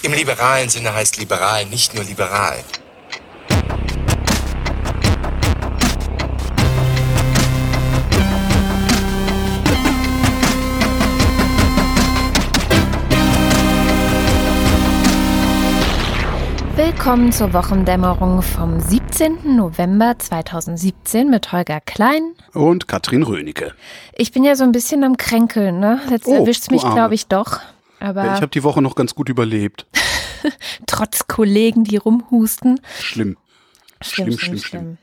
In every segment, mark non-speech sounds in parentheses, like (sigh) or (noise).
Im liberalen Sinne heißt liberal nicht nur liberal. Willkommen zur Wochendämmerung vom 17. November 2017 mit Holger Klein und Katrin Rönecke. Ich bin ja so ein bisschen am Kränkeln, ne? Jetzt oh, erwischt mich, glaube ich, doch. Aber ich habe die Woche noch ganz gut überlebt. (laughs) Trotz Kollegen, die rumhusten. Schlimm. Schlimm, schlimm, schlimm. schlimm.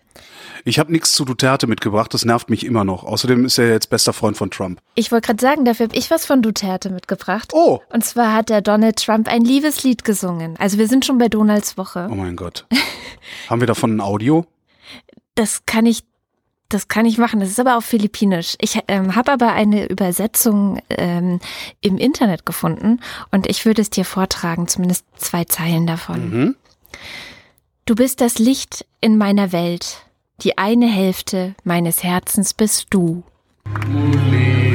Ich habe nichts zu Duterte mitgebracht, das nervt mich immer noch. Außerdem ist er jetzt bester Freund von Trump. Ich wollte gerade sagen, dafür habe ich was von Duterte mitgebracht. Oh. Und zwar hat der Donald Trump ein Liebeslied gesungen. Also wir sind schon bei Donalds Woche. Oh mein Gott. Haben wir davon ein Audio? Das kann ich das kann ich machen. Das ist aber auf Philippinisch. Ich ähm, habe aber eine Übersetzung ähm, im Internet gefunden und ich würde es dir vortragen, zumindest zwei Zeilen davon. Mhm. Du bist das Licht in meiner Welt. Die eine Hälfte meines Herzens bist du. Ja,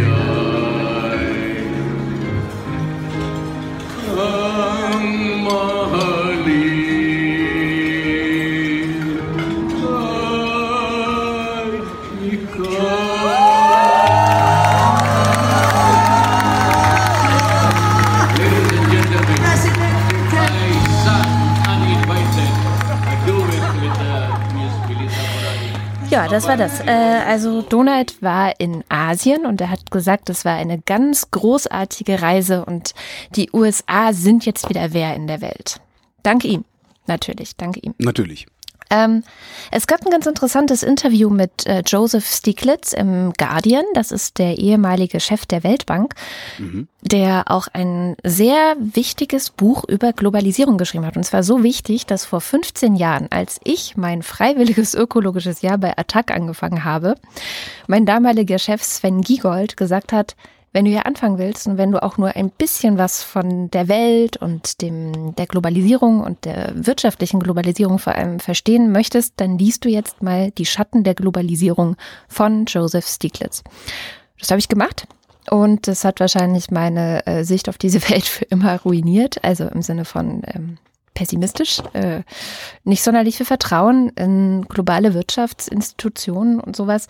das war das. Äh, also Donald war in Asien und er hat gesagt, es war eine ganz großartige Reise und die USA sind jetzt wieder wer in der Welt. Danke ihm. Natürlich, danke ihm. Natürlich. Ähm, es gab ein ganz interessantes Interview mit äh, Joseph Stiglitz im Guardian. Das ist der ehemalige Chef der Weltbank, mhm. der auch ein sehr wichtiges Buch über Globalisierung geschrieben hat. Und zwar so wichtig, dass vor 15 Jahren, als ich mein freiwilliges ökologisches Jahr bei Attac angefangen habe, mein damaliger Chef Sven Giegold gesagt hat, wenn du hier anfangen willst und wenn du auch nur ein bisschen was von der Welt und dem, der Globalisierung und der wirtschaftlichen Globalisierung vor allem verstehen möchtest, dann liest du jetzt mal Die Schatten der Globalisierung von Joseph Stiglitz. Das habe ich gemacht. Und das hat wahrscheinlich meine äh, Sicht auf diese (laughs) Welt für immer ruiniert, also im Sinne von ähm, pessimistisch, äh, nicht sonderlich viel Vertrauen in globale Wirtschaftsinstitutionen und sowas.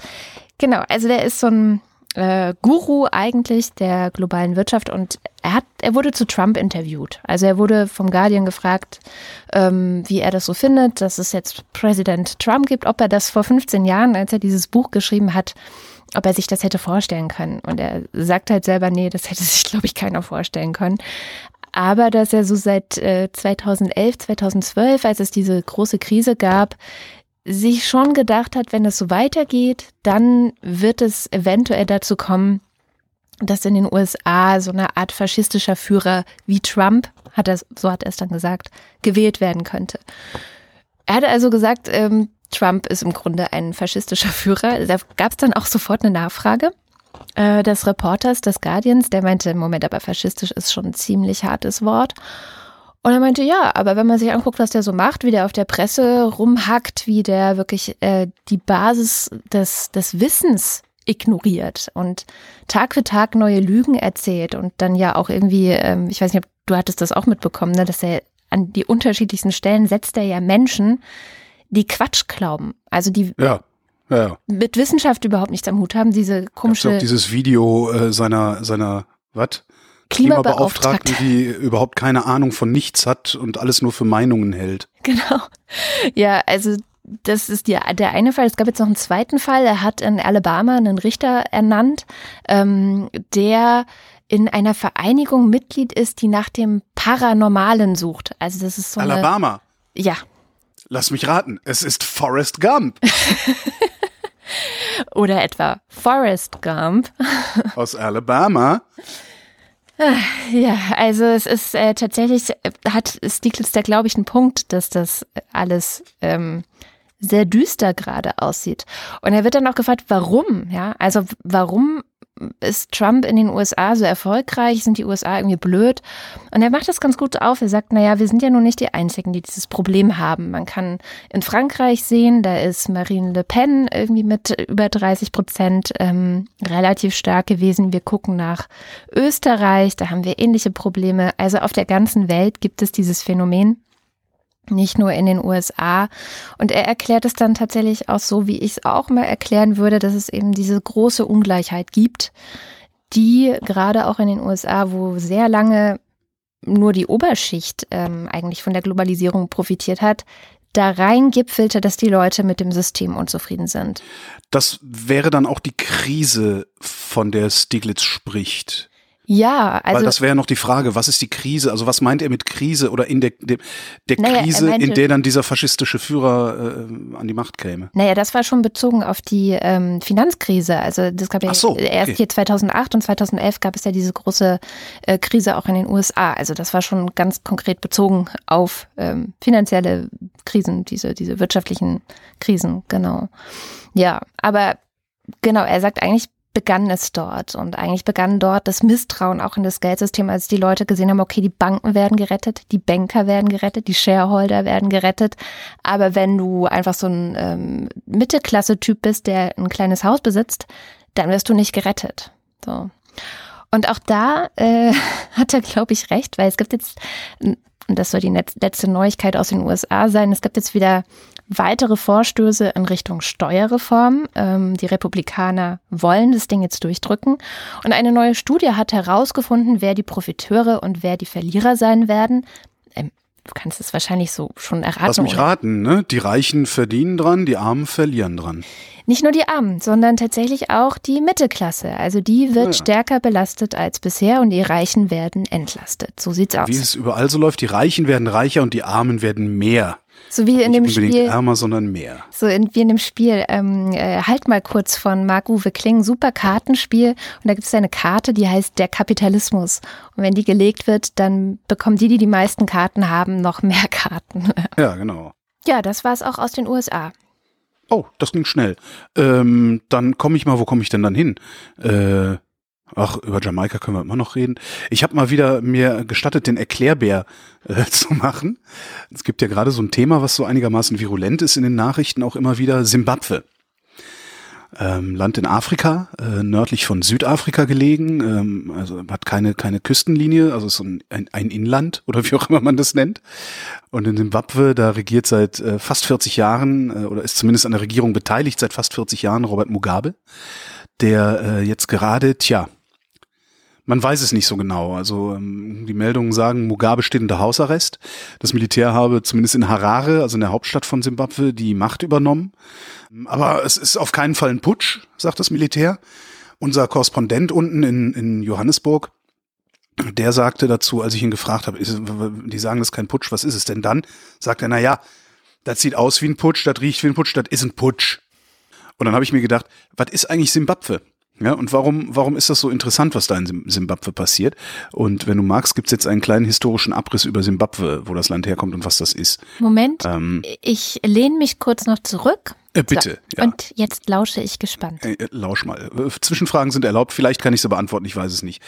Genau, also der ist so ein äh, Guru eigentlich der globalen Wirtschaft und er hat, er wurde zu Trump interviewt. Also er wurde vom Guardian gefragt, ähm, wie er das so findet, dass es jetzt Präsident Trump gibt, ob er das vor 15 Jahren, als er dieses Buch geschrieben hat, ob er sich das hätte vorstellen können. Und er sagt halt selber, nee, das hätte (laughs) sich, glaube ich, keiner vorstellen können. Aber dass er so seit äh, 2011, 2012, als es diese große Krise gab, sich schon gedacht hat, wenn es so weitergeht, dann wird es eventuell dazu kommen, dass in den USA so eine Art faschistischer Führer wie Trump, hat er, so hat er es dann gesagt, gewählt werden könnte. Er hatte also gesagt, ähm, Trump ist im Grunde ein faschistischer Führer. Da gab es dann auch sofort eine Nachfrage äh, des Reporters des Guardians, der meinte, Moment, aber faschistisch ist schon ein ziemlich hartes Wort. Und er meinte, ja, aber wenn man sich anguckt, was der so macht, wie der auf der Presse rumhackt, wie der wirklich äh, die Basis des, des Wissens ignoriert und Tag für Tag neue Lügen erzählt und dann ja auch irgendwie, ähm, ich weiß nicht, ob du hattest das auch mitbekommen, ne, dass er an die unterschiedlichsten Stellen setzt er ja Menschen, die Quatsch glauben. Also die ja, ja. mit Wissenschaft überhaupt nichts am Hut haben, diese komische. Auch dieses Video äh, seiner, seiner, was? Klimabeauftragten, die überhaupt keine Ahnung von nichts hat und alles nur für Meinungen hält. (laughs) Genau. Ja, also das ist die, der eine Fall. Es gab jetzt noch einen zweiten Fall. Er hat in Alabama einen Richter ernannt, ähm, der in einer Vereinigung Mitglied ist, die nach dem Paranormalen sucht. Also das ist so eine, Alabama. Ja. Lass mich raten. Es ist Forrest Gump. (laughs) Oder etwa Forrest Gump. Aus Alabama. Ja, also es ist äh, tatsächlich, äh, hat Stieglitz da, glaube ich, einen Punkt, dass das alles ähm, sehr düster gerade aussieht. Und er wird dann auch gefragt, warum, ja, also warum ist Trump in den USA so erfolgreich? Sind die USA irgendwie blöd? Und er macht das ganz gut auf. Er sagt, naja, wir sind ja nun nicht die Einzigen, die dieses Problem haben. Man kann in Frankreich sehen, da ist Marine Le Pen irgendwie mit über 30 Prozent ähm, relativ stark gewesen. Wir gucken nach Österreich, da haben wir ähnliche Probleme. Also auf der ganzen Welt gibt es dieses Phänomen nicht nur in den USA. Und er erklärt es dann tatsächlich auch so, wie ich es auch mal erklären würde, dass es eben diese große Ungleichheit gibt, die gerade auch in den USA, wo sehr lange nur die Oberschicht ähm, eigentlich von der Globalisierung profitiert hat, da rein gipfelte, dass die Leute mit dem System unzufrieden sind. Das wäre dann auch die Krise, von der Stiglitz spricht. Ja, also. Weil das wäre noch die Frage, was ist die Krise? Also was meint er mit Krise oder in der, der, der naja, Krise, meinte, in der dann dieser faschistische Führer äh, an die Macht käme? Naja, das war schon bezogen auf die ähm, Finanzkrise. Also das gab ja so, okay. erst hier 2008 und 2011 gab es ja diese große äh, Krise auch in den USA. Also das war schon ganz konkret bezogen auf ähm, finanzielle Krisen, diese, diese wirtschaftlichen Krisen, genau. Ja, aber genau, er sagt eigentlich, begann es dort. Und eigentlich begann dort das Misstrauen auch in das Geldsystem, als die Leute gesehen haben, okay, die Banken werden gerettet, die Banker werden gerettet, die Shareholder werden gerettet. Aber wenn du einfach so ein ähm, Mittelklasse-Typ bist, der ein kleines Haus besitzt, dann wirst du nicht gerettet. So. Und auch da äh, (laughs) hat er, glaube ich, recht, weil es gibt jetzt, und das soll die letzte Neuigkeit aus den USA sein, es gibt jetzt wieder weitere Vorstöße in Richtung Steuerreform. Ähm, die Republikaner wollen das Ding jetzt durchdrücken. Und eine neue Studie hat herausgefunden, wer die Profiteure und wer die Verlierer sein werden. Ähm, du kannst es wahrscheinlich so schon erraten. Lass mich raten, ne? Die Reichen verdienen dran, die Armen verlieren dran. Nicht nur die Armen, sondern tatsächlich auch die Mittelklasse. Also die wird ja. stärker belastet als bisher und die Reichen werden entlastet. So sieht's aus. Wie es überall so läuft, die Reichen werden reicher und die Armen werden mehr. So wie in Nicht dem Spiel. ärmer, sondern mehr. So in, wie in dem Spiel, ähm, äh, halt mal kurz von Marc-Uwe Kling, super Kartenspiel. Und da gibt es eine Karte, die heißt der Kapitalismus. Und wenn die gelegt wird, dann bekommen die, die die meisten Karten haben, noch mehr (laughs) Karten. ja, genau. Ja, das war es auch aus den USA. Oh, das ging schnell. Ähm, dann komme ich mal, wo komme ich denn dann hin? Äh, Ach, über Jamaika können wir immer noch reden. Ich habe mal wieder mir gestattet, den Erklärbär äh, (laughs) zu machen. Es gibt ja gerade so ein Thema, was so einigermaßen virulent ist in den Nachrichten, auch immer wieder Simbabwe. Ähm, Land in Afrika, äh, nördlich von Südafrika gelegen, ähm, also hat keine, keine Küstenlinie, also ist so ein, ein, Inland (laughs) oder wie auch immer man das nennt. Und in Simbabwe, da regiert seit äh, fast 40 Jahren äh, oder ist zumindest an der Regierung beteiligt seit fast 40 Jahren Robert Mugabe, der äh, jetzt gerade, tja, man weiß es nicht so genau. Also ähm, die Meldungen sagen, Mugabe steht unter Hausarrest. Das Militär habe zumindest in Harare, also in der Hauptstadt von Simbabwe, die Macht übernommen. Aber es ist auf keinen Fall ein Putsch, sagt das Militär. Unser Korrespondent unten in, in Johannesburg, der sagte dazu, als ich ihn gefragt habe, die sagen, das ist kein Putsch, was ist es denn dann? Sagt er, na ja, das sieht aus wie ein Putsch, das riecht wie ein Putsch, das ist ein Putsch. Und dann habe ich mir gedacht, was ist eigentlich Simbabwe? Ja, und warum, warum ist das so interessant, was da in Simbabwe passiert? Und wenn du magst, gibt's jetzt einen kleinen historischen Abriss über Simbabwe, wo das Land herkommt und was das ist. Moment, ähm, ich lehne mich kurz noch zurück. Äh, bitte. So, ja. Und jetzt lausche ich gespannt. Äh, äh lausch mal. Äh, Zwischenfragen sind erlaubt. Vielleicht kann ich sie beantworten. Ich weiß es nicht.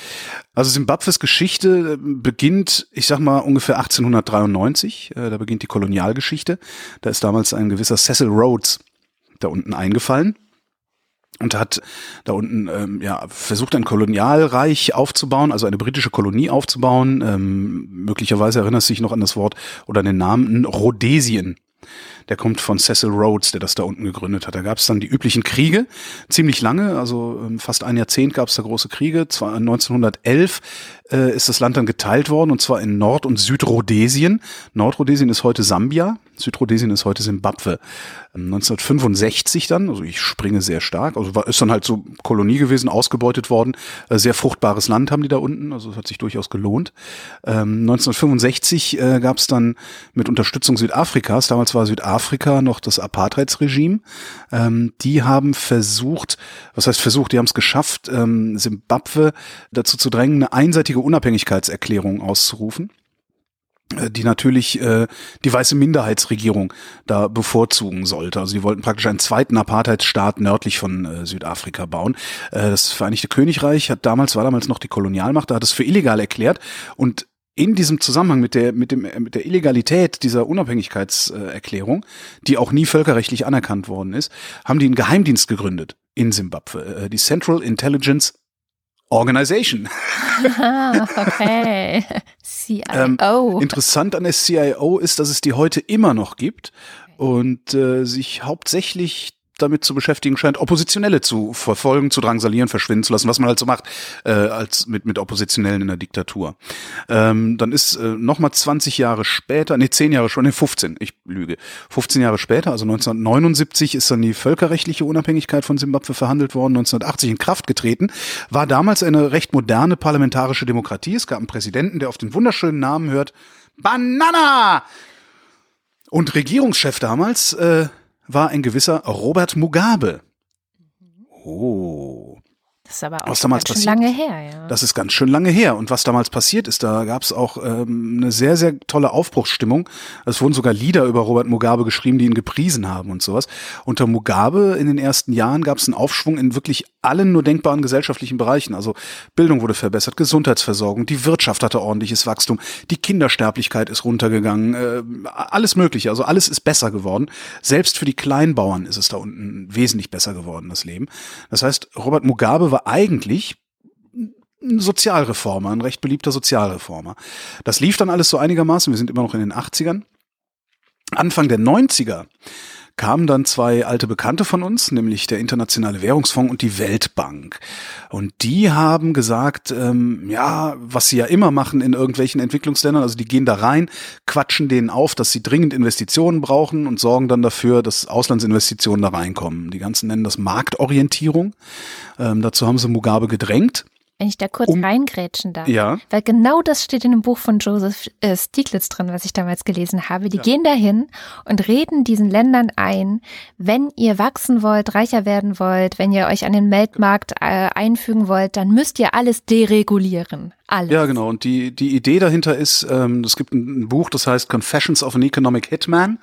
Also Simbabwes Geschichte äh, beginnt, ich sag mal, ungefähr 1893. Da beginnt die Kolonialgeschichte. Da ist damals ein gewisser Cecil Rhodes da unten eingefallen und hat da unten ähm, ja versucht ein Kolonialreich aufzubauen, also eine britische Kolonie aufzubauen. Ähm, möglicherweise erinnerst du dich noch an das Wort oder an den Namen Rhodesien. Der kommt von Cecil Rhodes, der das da unten gegründet hat. Da gab es dann die üblichen Kriege, ziemlich lange, also ähm, fast ein Jahrzehnt gab es da große Kriege. Zwar 1911 äh, ist das Land dann geteilt worden, und zwar in Nord- und Südrhodesien. Nordrhodesien ist heute Sambia, Südrhodesien ist heute Simbabwe. 1965 dann, also ich springe sehr stark, also war, ist dann halt so Kolonie gewesen, ausgebeutet worden. Äh, sehr fruchtbares Land haben die da unten, also es hat sich durchaus gelohnt. 1965 ähm, äh, gab es dann mit Unterstützung Südafrikas, damals war Südafrika noch das Apartheidsregime, ähm, die haben versucht, was heißt versucht, die haben es geschafft, ähm, Simbabwe dazu zu drängen, eine einseitige Unabhängigkeitserklärung auszurufen. Äh, die natürlich äh, die weiße Minderheitsregierung da bevorzugen sollte. Also die wollten praktisch einen zweiten Apartheidsstaat nördlich von äh, Südafrika bauen. Äh, das Vereinigte Königreich hat damals war damals noch die Kolonialmacht, da hat es für illegal erklärt und in diesem Zusammenhang mit der mit dem mit der Illegalität dieser Unabhängigkeitserklärung, die auch nie völkerrechtlich anerkannt worden ist, haben die einen Geheimdienst gegründet in Simbabwe, äh, die Central Intelligence Organization. (laughs) (laughs) okay. CIO. Ähm, interessant an der CIO ist, dass es die heute immer noch gibt und äh, sich hauptsächlich damit zu beschäftigen scheint, Oppositionelle zu verfolgen, zu drangsalieren, verschwinden zu lassen, was man halt so macht äh, als mit mit Oppositionellen in der Diktatur. Ähm, dann ist äh, noch mal 20 Jahre später, nee 10 Jahre schon, nee 15, ich lüge, 15 Jahre später, also 1979 ist dann die völkerrechtliche Unabhängigkeit von Simbabwe verhandelt worden, 1980 in Kraft getreten, war damals eine recht moderne parlamentarische Demokratie. Es gab einen Präsidenten, der auf den wunderschönen Namen hört, Banana. Und Regierungschef damals äh, war ein gewisser Robert Mugabe. Oh. Das ist aber auch Was damals ganz schön passiert? lange her, ja. Das ist ganz schön lange her. Und was damals passiert ist, da gab es auch ähm, eine sehr, sehr tolle Aufbruchsstimmung. Es wurden sogar Lieder über Robert Mugabe geschrieben, die ihn gepriesen haben und sowas. Unter Mugabe in den ersten Jahren gab es einen Aufschwung in wirklich allen nur denkbaren gesellschaftlichen Bereichen. Also Bildung wurde verbessert, Gesundheitsversorgung, die Wirtschaft hatte ordentliches Wachstum, die Kindersterblichkeit ist runtergegangen, äh, alles Mögliche. Also alles ist besser geworden. Selbst für die Kleinbauern ist es da unten wesentlich besser geworden, das Leben. Das heißt, Robert Mugabe war eigentlich ein Sozialreformer, ein recht beliebter Sozialreformer. Das lief dann alles so einigermaßen, wir sind immer noch in den 80ern. Anfang der 90er kamen dann zwei alte Bekannte von uns, nämlich der Internationale Währungsfonds und die Weltbank. Und die haben gesagt, ähm, ja, was sie ja immer machen in irgendwelchen Entwicklungsländern, also die gehen da rein, quatschen denen auf, dass sie dringend Investitionen brauchen und sorgen dann dafür, dass Auslandsinvestitionen da reinkommen. Die ganzen nennen das Marktorientierung. Ähm, dazu haben sie Mugabe gedrängt. Wenn ich da kurz Um- reingrätschen darf. Ja. Weil genau das steht in dem Buch von Joseph äh, Stieglitz drin, was ich damals gelesen habe. Die gehen dahin und reden diesen Ländern ein, wenn ihr wachsen wollt, reicher werden wollt, wenn ihr euch an den Weltmarkt äh, einfügen wollt, dann müsst ihr alles deregulieren. Alles. Ja, genau. Und die, die Idee dahinter ist, ähm, es gibt ein, Buch, das heißt Confessions of an Economic Hitman.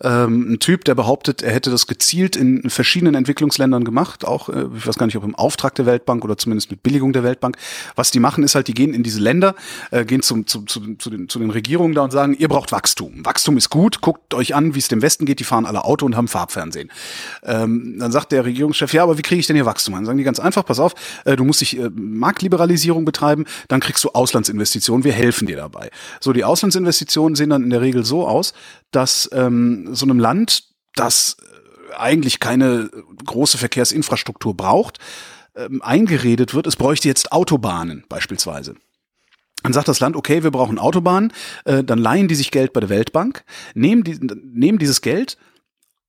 Ähm, ein Typ, der behauptet, er hätte das gezielt in verschiedenen Entwicklungsländern gemacht, auch, äh, ich weiß gar nicht, ob im Auftrag der Weltbank oder zumindest mit Billigung der Weltbank. Was die machen, ist halt, die gehen in diese Länder, äh, gehen zum, zu, den- zu, den, zu den Regierungen da und sagen, ihr braucht Wachstum. Wachstum ist gut, guckt euch an, wie es dem Westen geht, die fahren alle Auto und haben Farbfernsehen. Ähm, dann sagt der Regierungschef, ja, aber wie kriege ich denn hier Wachstum? Dann sagen die ganz einfach, pass auf, äh, du musst dich äh, Marktliberalisierung betreiben, dann kriegst du Auslandsinvestitionen, wir helfen dir dabei. So, die Auslandsinvestitionen sehen dann in der Regel so aus, dass ähm, so einem Land, das äh, eigentlich keine große Verkehrsinfrastruktur braucht, ähm, eingeredet wird, es bräuchte jetzt Autobahnen beispielsweise. Dann sagt das Land, okay, wir brauchen Autobahnen, äh, dann leihen die sich Geld bei der Weltbank, nehmen, die, nehmen dieses Geld,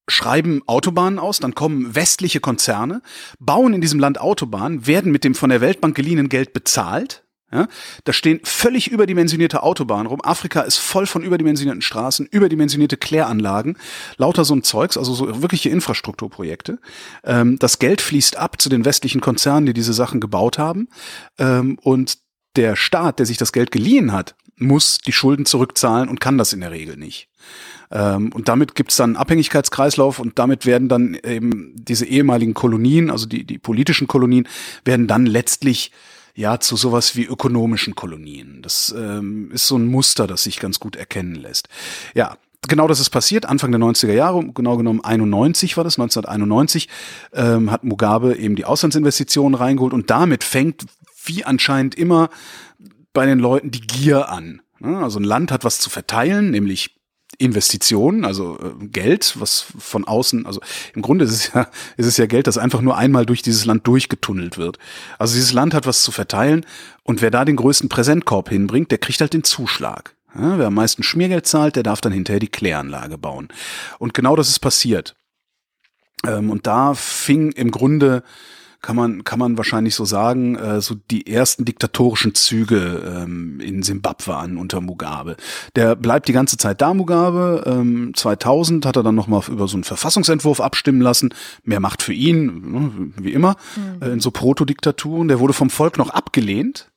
schreiben Autobahnen aus, dann kommen westliche Konzerne, bauen in diesem Land Autobahnen, werden mit dem von der Weltbank geliehenen Geld bezahlt. Ja, da stehen völlig überdimensionierte Autobahnen rum. Afrika ist voll von überdimensionierten Straßen, überdimensionierte Kläranlagen, lauter so ein Zeugs, also so wirkliche Infrastrukturprojekte. Ähm, das Geld fließt ab zu den westlichen Konzernen, die diese Sachen gebaut haben. Ähm, und der Staat, der sich das Geld geliehen hat, muss die Schulden zurückzahlen und kann das in der Regel nicht. Ähm, und damit gibt es dann einen Abhängigkeitskreislauf und damit werden dann eben diese ehemaligen Kolonien, also die, die politischen Kolonien, werden dann letztlich ja zu sowas wie ökonomischen Kolonien. Das ähm, ist so ein Muster, das sich ganz gut erkennen lässt. Ja, genau das ist passiert, Anfang der 90er Jahre, genau genommen 91 war das, 1991, ähm, hat Mugabe eben die Auslandsinvestitionen reingeholt und damit fängt, wie anscheinend immer, bei den Leuten die Gier an. Ne? Also ein Land hat was zu verteilen, nämlich Investitionen, also äh, Geld, was von außen, also im Grunde ist es ja, ist es ja Geld, das einfach nur einmal durch dieses Land durchgetunnelt wird. Also dieses Land hat was zu verteilen und wer da den größten Präsentkorb hinbringt, der kriegt halt den Zuschlag. Ja, wer am meisten Schmiergeld zahlt, der darf dann hinterher die Kläranlage bauen. Und genau das ist passiert. Ähm, und da fing im Grunde kann man, kann man wahrscheinlich so sagen, äh, so die ersten diktatorischen Züge ähm, in Simbabwe an unter Mugabe. Der bleibt die ganze Zeit da, Mugabe. Ähm, 2000 hat er dann nochmal über so einen Verfassungsentwurf abstimmen lassen. Mehr Macht für ihn, ne, wie immer, äh, in so Protodiktaturen. Der wurde vom Volk noch abgelehnt.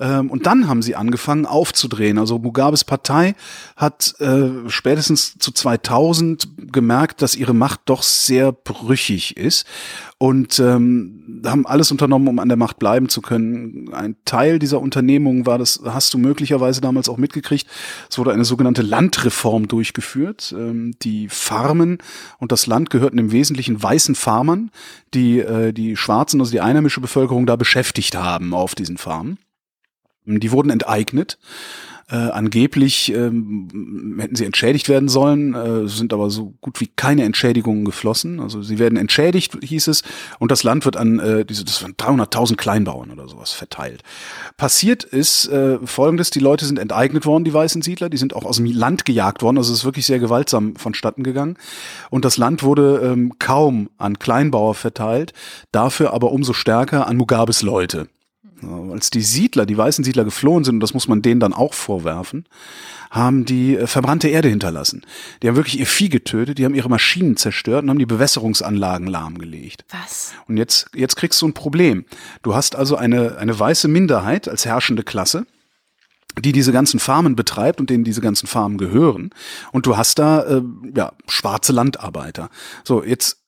Ähm, und dann haben sie angefangen aufzudrehen. Also Mugabes Partei hat äh, spätestens zu 2000 gemerkt, dass ihre Macht doch sehr brüchig ist und ähm, haben alles unternommen, um an der Macht bleiben zu können. Ein Teil dieser Unternehmung war, das hast du möglicherweise damals auch mitgekriegt, es wurde eine sogenannte Landreform durchgeführt. Ähm, die Farmen und das Land gehörten im Wesentlichen weißen Farmern, die äh, die Schwarzen, also die einheimische Bevölkerung da beschäftigt haben auf diesen Farmen. Die wurden enteignet. Äh, angeblich ähm, hätten sie entschädigt werden sollen, äh, sind aber so gut wie keine Entschädigungen geflossen. Also sie werden entschädigt, hieß es, und das Land wird an äh, diese, das waren 300.000 Kleinbauern oder sowas verteilt. Passiert ist äh, Folgendes: Die Leute sind enteignet worden, die weißen Siedler, die sind auch aus dem Land gejagt worden. Also es ist wirklich sehr gewaltsam vonstatten gegangen. Und das Land wurde ähm, kaum an Kleinbauer verteilt, dafür aber umso stärker an Mugabes Leute. Als die Siedler, die weißen Siedler geflohen sind, und das muss man denen dann auch vorwerfen, haben die äh, verbrannte Erde hinterlassen. Die haben wirklich ihr Vieh getötet, die haben ihre Maschinen zerstört und haben die Bewässerungsanlagen lahmgelegt. Was? Und jetzt, jetzt kriegst du ein Problem. Du hast also eine, eine weiße Minderheit als herrschende Klasse, die diese ganzen Farmen betreibt und denen diese ganzen Farmen gehören. Und du hast da äh, ja schwarze Landarbeiter. So, jetzt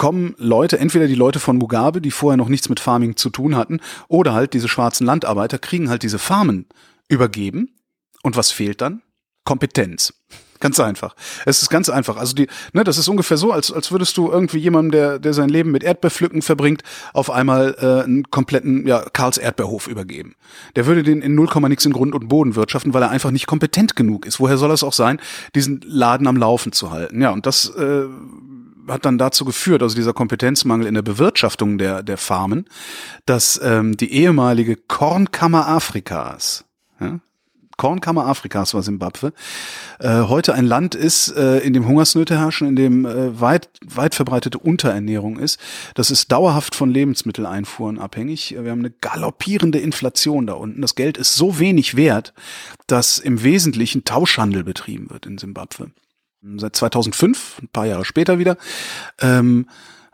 kommen Leute, entweder die Leute von Mugabe, die vorher noch nichts mit Farming zu tun hatten, oder halt diese schwarzen Landarbeiter kriegen halt diese Farmen übergeben. Und was fehlt dann? Kompetenz. Ganz einfach. Es ist ganz einfach. Also die, ne, das ist ungefähr so, als, als würdest du irgendwie jemandem, der, der sein Leben mit Erdbeerpflücken verbringt, auf einmal äh, einen kompletten ja, Karls Erdbeerhof übergeben. Der würde den in 0, nix in Grund und Boden wirtschaften, weil er einfach nicht kompetent genug ist. Woher soll es auch sein, diesen Laden am Laufen zu halten? Ja, und das äh, hat dann dazu geführt, also dieser Kompetenzmangel in der Bewirtschaftung der, der Farmen, dass ähm, die ehemalige Kornkammer Afrikas, ja, Kornkammer Afrikas war Simbabwe, äh, heute ein Land ist, äh, in dem Hungersnöte herrschen, in dem äh, weit, weit verbreitete Unterernährung ist. Das ist dauerhaft von Lebensmitteleinfuhren abhängig. Wir haben eine galoppierende Inflation da unten. Das Geld ist so wenig wert, dass im Wesentlichen Tauschhandel betrieben wird in Simbabwe seit 2005, ein paar Jahre später wieder, ähm,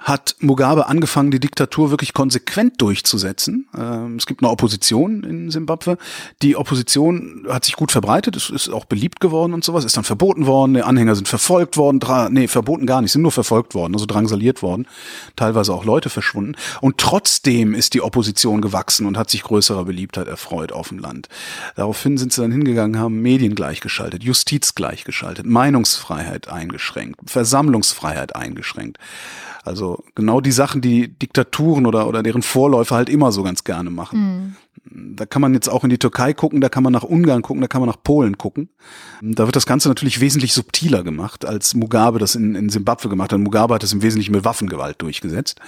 hat Mugabe angefangen, die Diktatur wirklich konsequent durchzusetzen. Ähm, es gibt eine Opposition in Simbabwe. Die Opposition hat sich gut verbreitet, es ist auch beliebt geworden und sowas, ist dann verboten worden, die Anhänger sind verfolgt worden, nee, verboten gar nicht, sind nur verfolgt worden, also drangsaliert worden, teilweise auch Leute verschwunden. Und trotzdem ist die Opposition gewachsen und hat sich größerer Beliebtheit erfreut auf dem Land. Daraufhin sind sie dann hingegangen, haben Medien gleichgeschaltet, Justiz gleichgeschaltet, Meinungsfreiheit eingeschränkt, Versammlungsfreiheit eingeschränkt. Also genau die Sachen, die Diktaturen oder, oder deren Vorläufer halt immer so ganz gerne machen. Mhm. Da kann man jetzt auch in die Türkei gucken, da kann man nach Ungarn gucken, da kann man nach Polen gucken. Da wird das Ganze natürlich wesentlich subtiler gemacht, als Mugabe das in, in Simbabwe gemacht hat. Mugabe hat das im Wesentlichen mit Waffengewalt durchgesetzt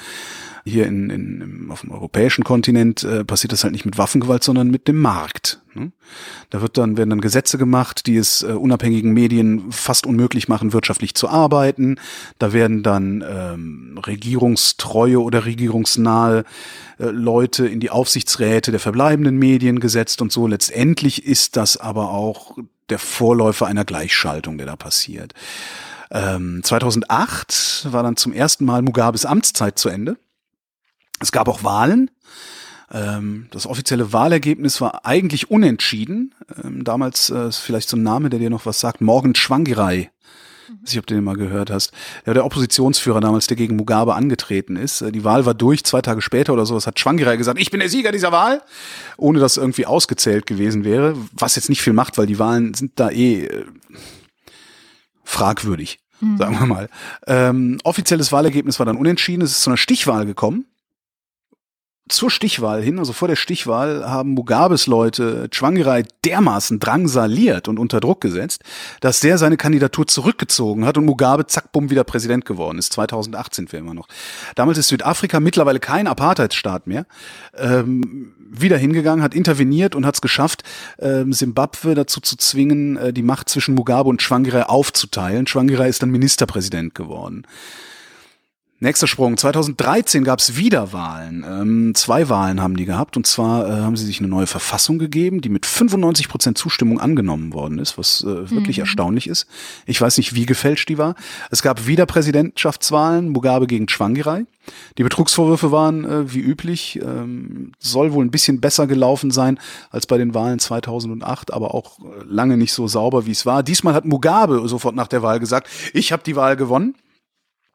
hier in, in, auf dem europäischen Kontinent äh, passiert das halt nicht mit Waffengewalt, sondern mit dem Markt. Ne? Da wird dann, werden dann Gesetze gemacht, die es äh, unabhängigen Medien fast unmöglich machen, wirtschaftlich zu arbeiten. Da werden dann ähm, regierungstreue oder regierungsnahe äh, Leute in die Aufsichtsräte der verbleibenden Medien gesetzt und so. Letztendlich ist das aber auch der Vorläufer einer Gleichschaltung, der da passiert. Ähm, 2008 war dann zum ersten Mal Mugabes Amtszeit zu Ende. Es gab auch Wahlen. Ähm, das offizielle Wahlergebnis war eigentlich unentschieden. Ähm, damals äh, ist vielleicht so ein Name, der dir noch was sagt. Morgan Schwangirai. Ich weiß nicht, ob du den mal gehört hast. Der war der Oppositionsführer damals, der gegen Mugabe angetreten ist. Äh, die Wahl war durch, zwei Tage später oder sowas hat Schwangirai gesagt, ich bin der Sieger dieser Wahl, ohne dass irgendwie ausgezählt gewesen wäre. Was jetzt nicht viel macht, weil die Wahlen sind da eh äh, fragwürdig, mhm. sagen wir mal. Ähm, offizielles Wahlergebnis war dann unentschieden. Es ist zu einer Stichwahl gekommen zur Stichwahl hin, also vor der Stichwahl, haben Mugabes Leute Chwangirai dermaßen drangsaliert und unter Druck gesetzt, dass der seine Kandidatur zurückgezogen hat und Mugabe zack bumm wieder Präsident geworden ist. 2008 sind wir immer noch. Damals ist Südafrika mittlerweile kein Apartheidsstaat mehr. Ähm, wieder hingegangen, hat interveniert und hat es geschafft, ähm, Simbabwe dazu zu zwingen, äh, die Macht zwischen Mugabe und Chwangirai aufzuteilen. Chwangirai ist dann Ministerpräsident geworden Nächster Sprung. 2013 gab es wieder Wahlen. Ähm, zwei Wahlen haben die gehabt. Und zwar äh, haben sie sich eine neue Verfassung gegeben, die mit 95 Prozent Zustimmung angenommen worden ist, was äh, wirklich mhm. erstaunlich ist. Ich weiß nicht, wie gefälscht die war. Es gab wieder Präsidentschaftswahlen, Mugabe gegen Chwangirai. Die Betrugsvorwürfe waren äh, wie üblich. Ähm, soll wohl ein bisschen besser gelaufen sein als bei den Wahlen 2008, aber auch äh, lange nicht so sauber, wie es war. Diesmal hat Mugabe sofort nach der Wahl gesagt, ich habe die Wahl gewonnen.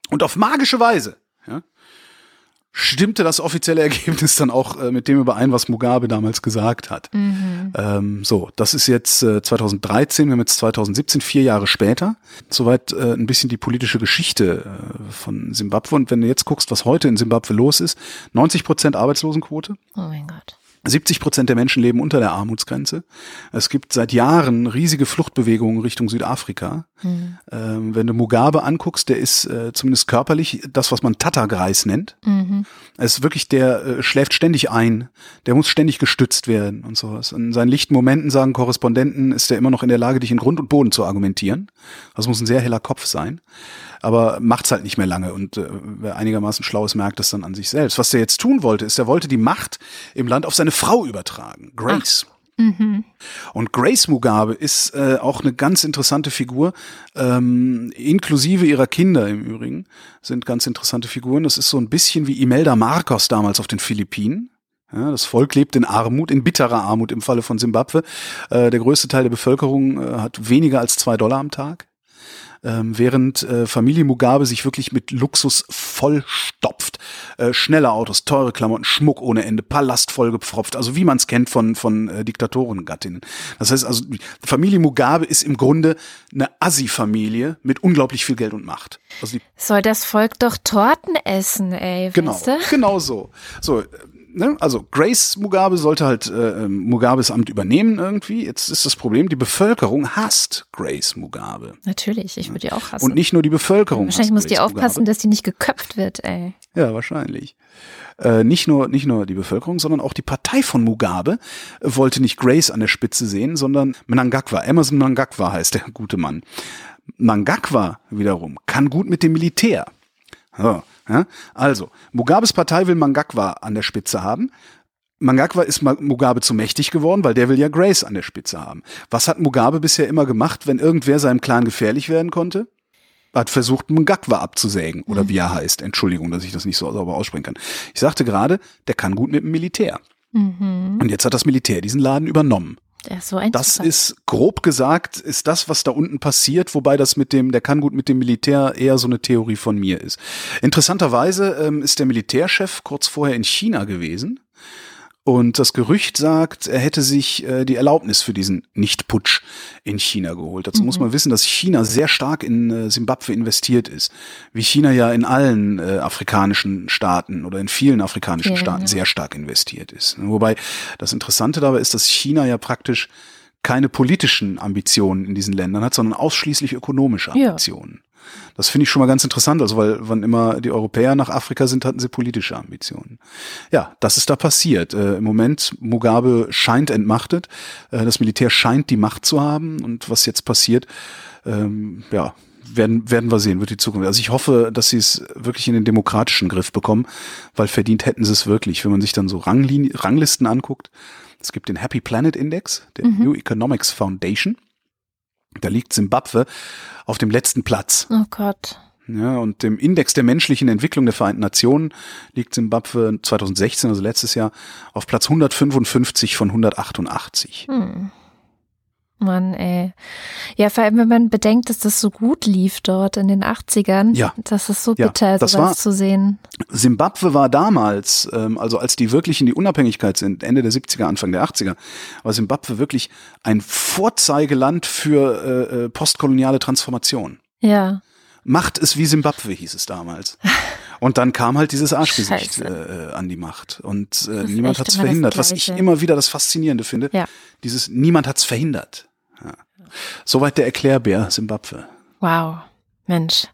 Und auf magische Weise ja, stimmte das offizielle Ergebnis dann auch äh, mit dem überein, was Mugabe damals gesagt hat. Mhm. Ähm, so, das ist jetzt äh, 2013, wir haben jetzt 2017, vier Jahre später. Soweit äh, ein bisschen die politische Geschichte äh, von Simbabwe. Und wenn du jetzt guckst, was heute in Simbabwe los ist, 90 Prozent Arbeitslosenquote. Oh mein Gott. 70 Prozent der Menschen leben unter der Armutsgrenze. Es gibt seit Jahren riesige Fluchtbewegungen Richtung Südafrika. Mhm. Ähm, wenn du Mugabe anguckst, der ist äh, zumindest körperlich das, was man Tattergreis nennt. Mhm. Er ist wirklich, der äh, schläft ständig ein. Der muss ständig gestützt werden und sowas. In seinen lichten Momenten, sagen Korrespondenten, ist er immer noch in der Lage, dich in Grund und Boden zu argumentieren. Das muss ein sehr heller Kopf sein aber macht's halt nicht mehr lange und äh, wer einigermaßen schlau ist, merkt das dann an sich selbst. Was der jetzt tun wollte, ist, er wollte die Macht im Land auf seine Frau übertragen, Grace. Mhm. Und Grace Mugabe ist äh, auch eine ganz interessante Figur, ähm, inklusive ihrer Kinder im Übrigen sind ganz interessante Figuren. Das ist so ein bisschen wie Imelda Marcos damals auf den Philippinen. Ja, das Volk lebt in Armut, in bitterer Armut im Falle von Simbabwe. Äh, der größte Teil der Bevölkerung äh, hat weniger als zwei Dollar am Tag ähm, während äh, Familie Mugabe sich wirklich mit Luxus vollstopft. Äh, schnelle Autos, teure Klamotten, Schmuck ohne Ende, Palast vollgepfropft, also wie man es kennt von, von äh, Diktatorengattinnen. Das heißt also, Familie Mugabe ist im Grunde eine Assi-Familie mit unglaublich viel Geld und Macht. Also Soll das Volk doch Torten essen, ey. Genau, weißt du? genau so. So, ne, also Grace Mugabe sollte halt äh, ähm, Mugabes Amt übernehmen irgendwie. Jetzt ist das Problem, die Bevölkerung hasst Grace Mugabe. Natürlich, ich würde die auch hassen. Und nicht nur die Bevölkerung. Wahrscheinlich muss die aufpassen, Mugabe. dass die nicht geköpft wird, ey. Ja, wahrscheinlich. Äh, nicht nur nicht nur die Bevölkerung, sondern auch die Partei von Mugabe wollte nicht Grace an der Spitze sehen, sondern Mnangagwa. Emerson Mnangagwa heißt der gute Mann. Mnangagwa wiederum kann gut mit dem Militär. Ja, ja? Also, Mugabes Partei will Mangakwa an der Spitze haben. Mangakwa ist Mugabe zu mächtig geworden, weil der will ja Grace an der Spitze haben. Was hat Mugabe bisher immer gemacht, wenn irgendwer seinem Clan gefährlich werden konnte? hat versucht, Mngakwa abzusägen, oder mhm. wie er heißt. Entschuldigung, dass ich das nicht so sauber aussprechen kann. Ich sagte gerade, der kann gut mit dem Militär. Mhm. Und jetzt hat das Militär diesen Laden übernommen. Ja, so das ist grob gesagt, ist das, was da unten passiert, wobei das mit dem, der kann gut mit dem Militär eher so eine Theorie von mir ist. Interessanterweise ähm, ist der Militärchef kurz vorher in China gewesen und das Gerücht sagt, er hätte sich äh, die Erlaubnis für diesen Nicht-Putsch in China geholt. Dazu mhm. muss man wissen, dass China sehr stark in äh, Simbabwe investiert ist. Wie China ja in allen äh, afrikanischen Staaten oder in vielen afrikanischen ja, Staaten ja. sehr stark investiert ist. Wobei das Interessante dabei ist, dass China ja praktisch keine politischen Ambitionen in diesen Ländern hat, sondern ausschließlich ökonomische Ambitionen. Das finde ich schon mal ganz interessant, also weil wann immer die Europäer nach Afrika sind, hatten sie politische Ambitionen. Ja, das ist da passiert. Äh, Im Moment, Mugabe scheint entmachtet, äh, das Militär scheint die Macht zu haben und was jetzt passiert, ähm, ja, werden, werden wir sehen, wird die Zukunft. Also ich hoffe, dass sie es wirklich in den demokratischen Griff bekommen, weil verdient hätten sie es wirklich. Wenn man sich dann so Ranglin Ranglisten anguckt, es gibt den Happy Planet Index der mhm. New Economics Foundation. Da liegt Simbabwe auf dem letzten Platz. Oh Gott. Ja, und im Index der menschlichen Entwicklung der Vereinten Nationen liegt Simbabwe 2016, also letztes Jahr, auf Platz 155 von 188. Hm. Mann, ey. Ja, vor allem, wenn man bedenkt, dass das so gut lief dort in den 80ern. Ja. Das ist so bitter, ja, das sowas war, zu sehen. Zimbabwe war damals, ähm, also als die wirklich in die Unabhängigkeit sind, Ende der 70er, Anfang der 80er, war Zimbabwe wirklich ein Vorzeigeland für äh, äh, postkoloniale Transformation. Ja. Macht es wie Zimbabwe, hieß es damals. (laughs) Und dann kam halt dieses Arschgesicht äh, an die Macht. Und äh, niemand hat es verhindert. Was ich immer wieder das Faszinierende finde, ja. dieses niemand hat es verhindert. Ja. Soweit der Erklärbär Simbabwe. Wow. Mensch,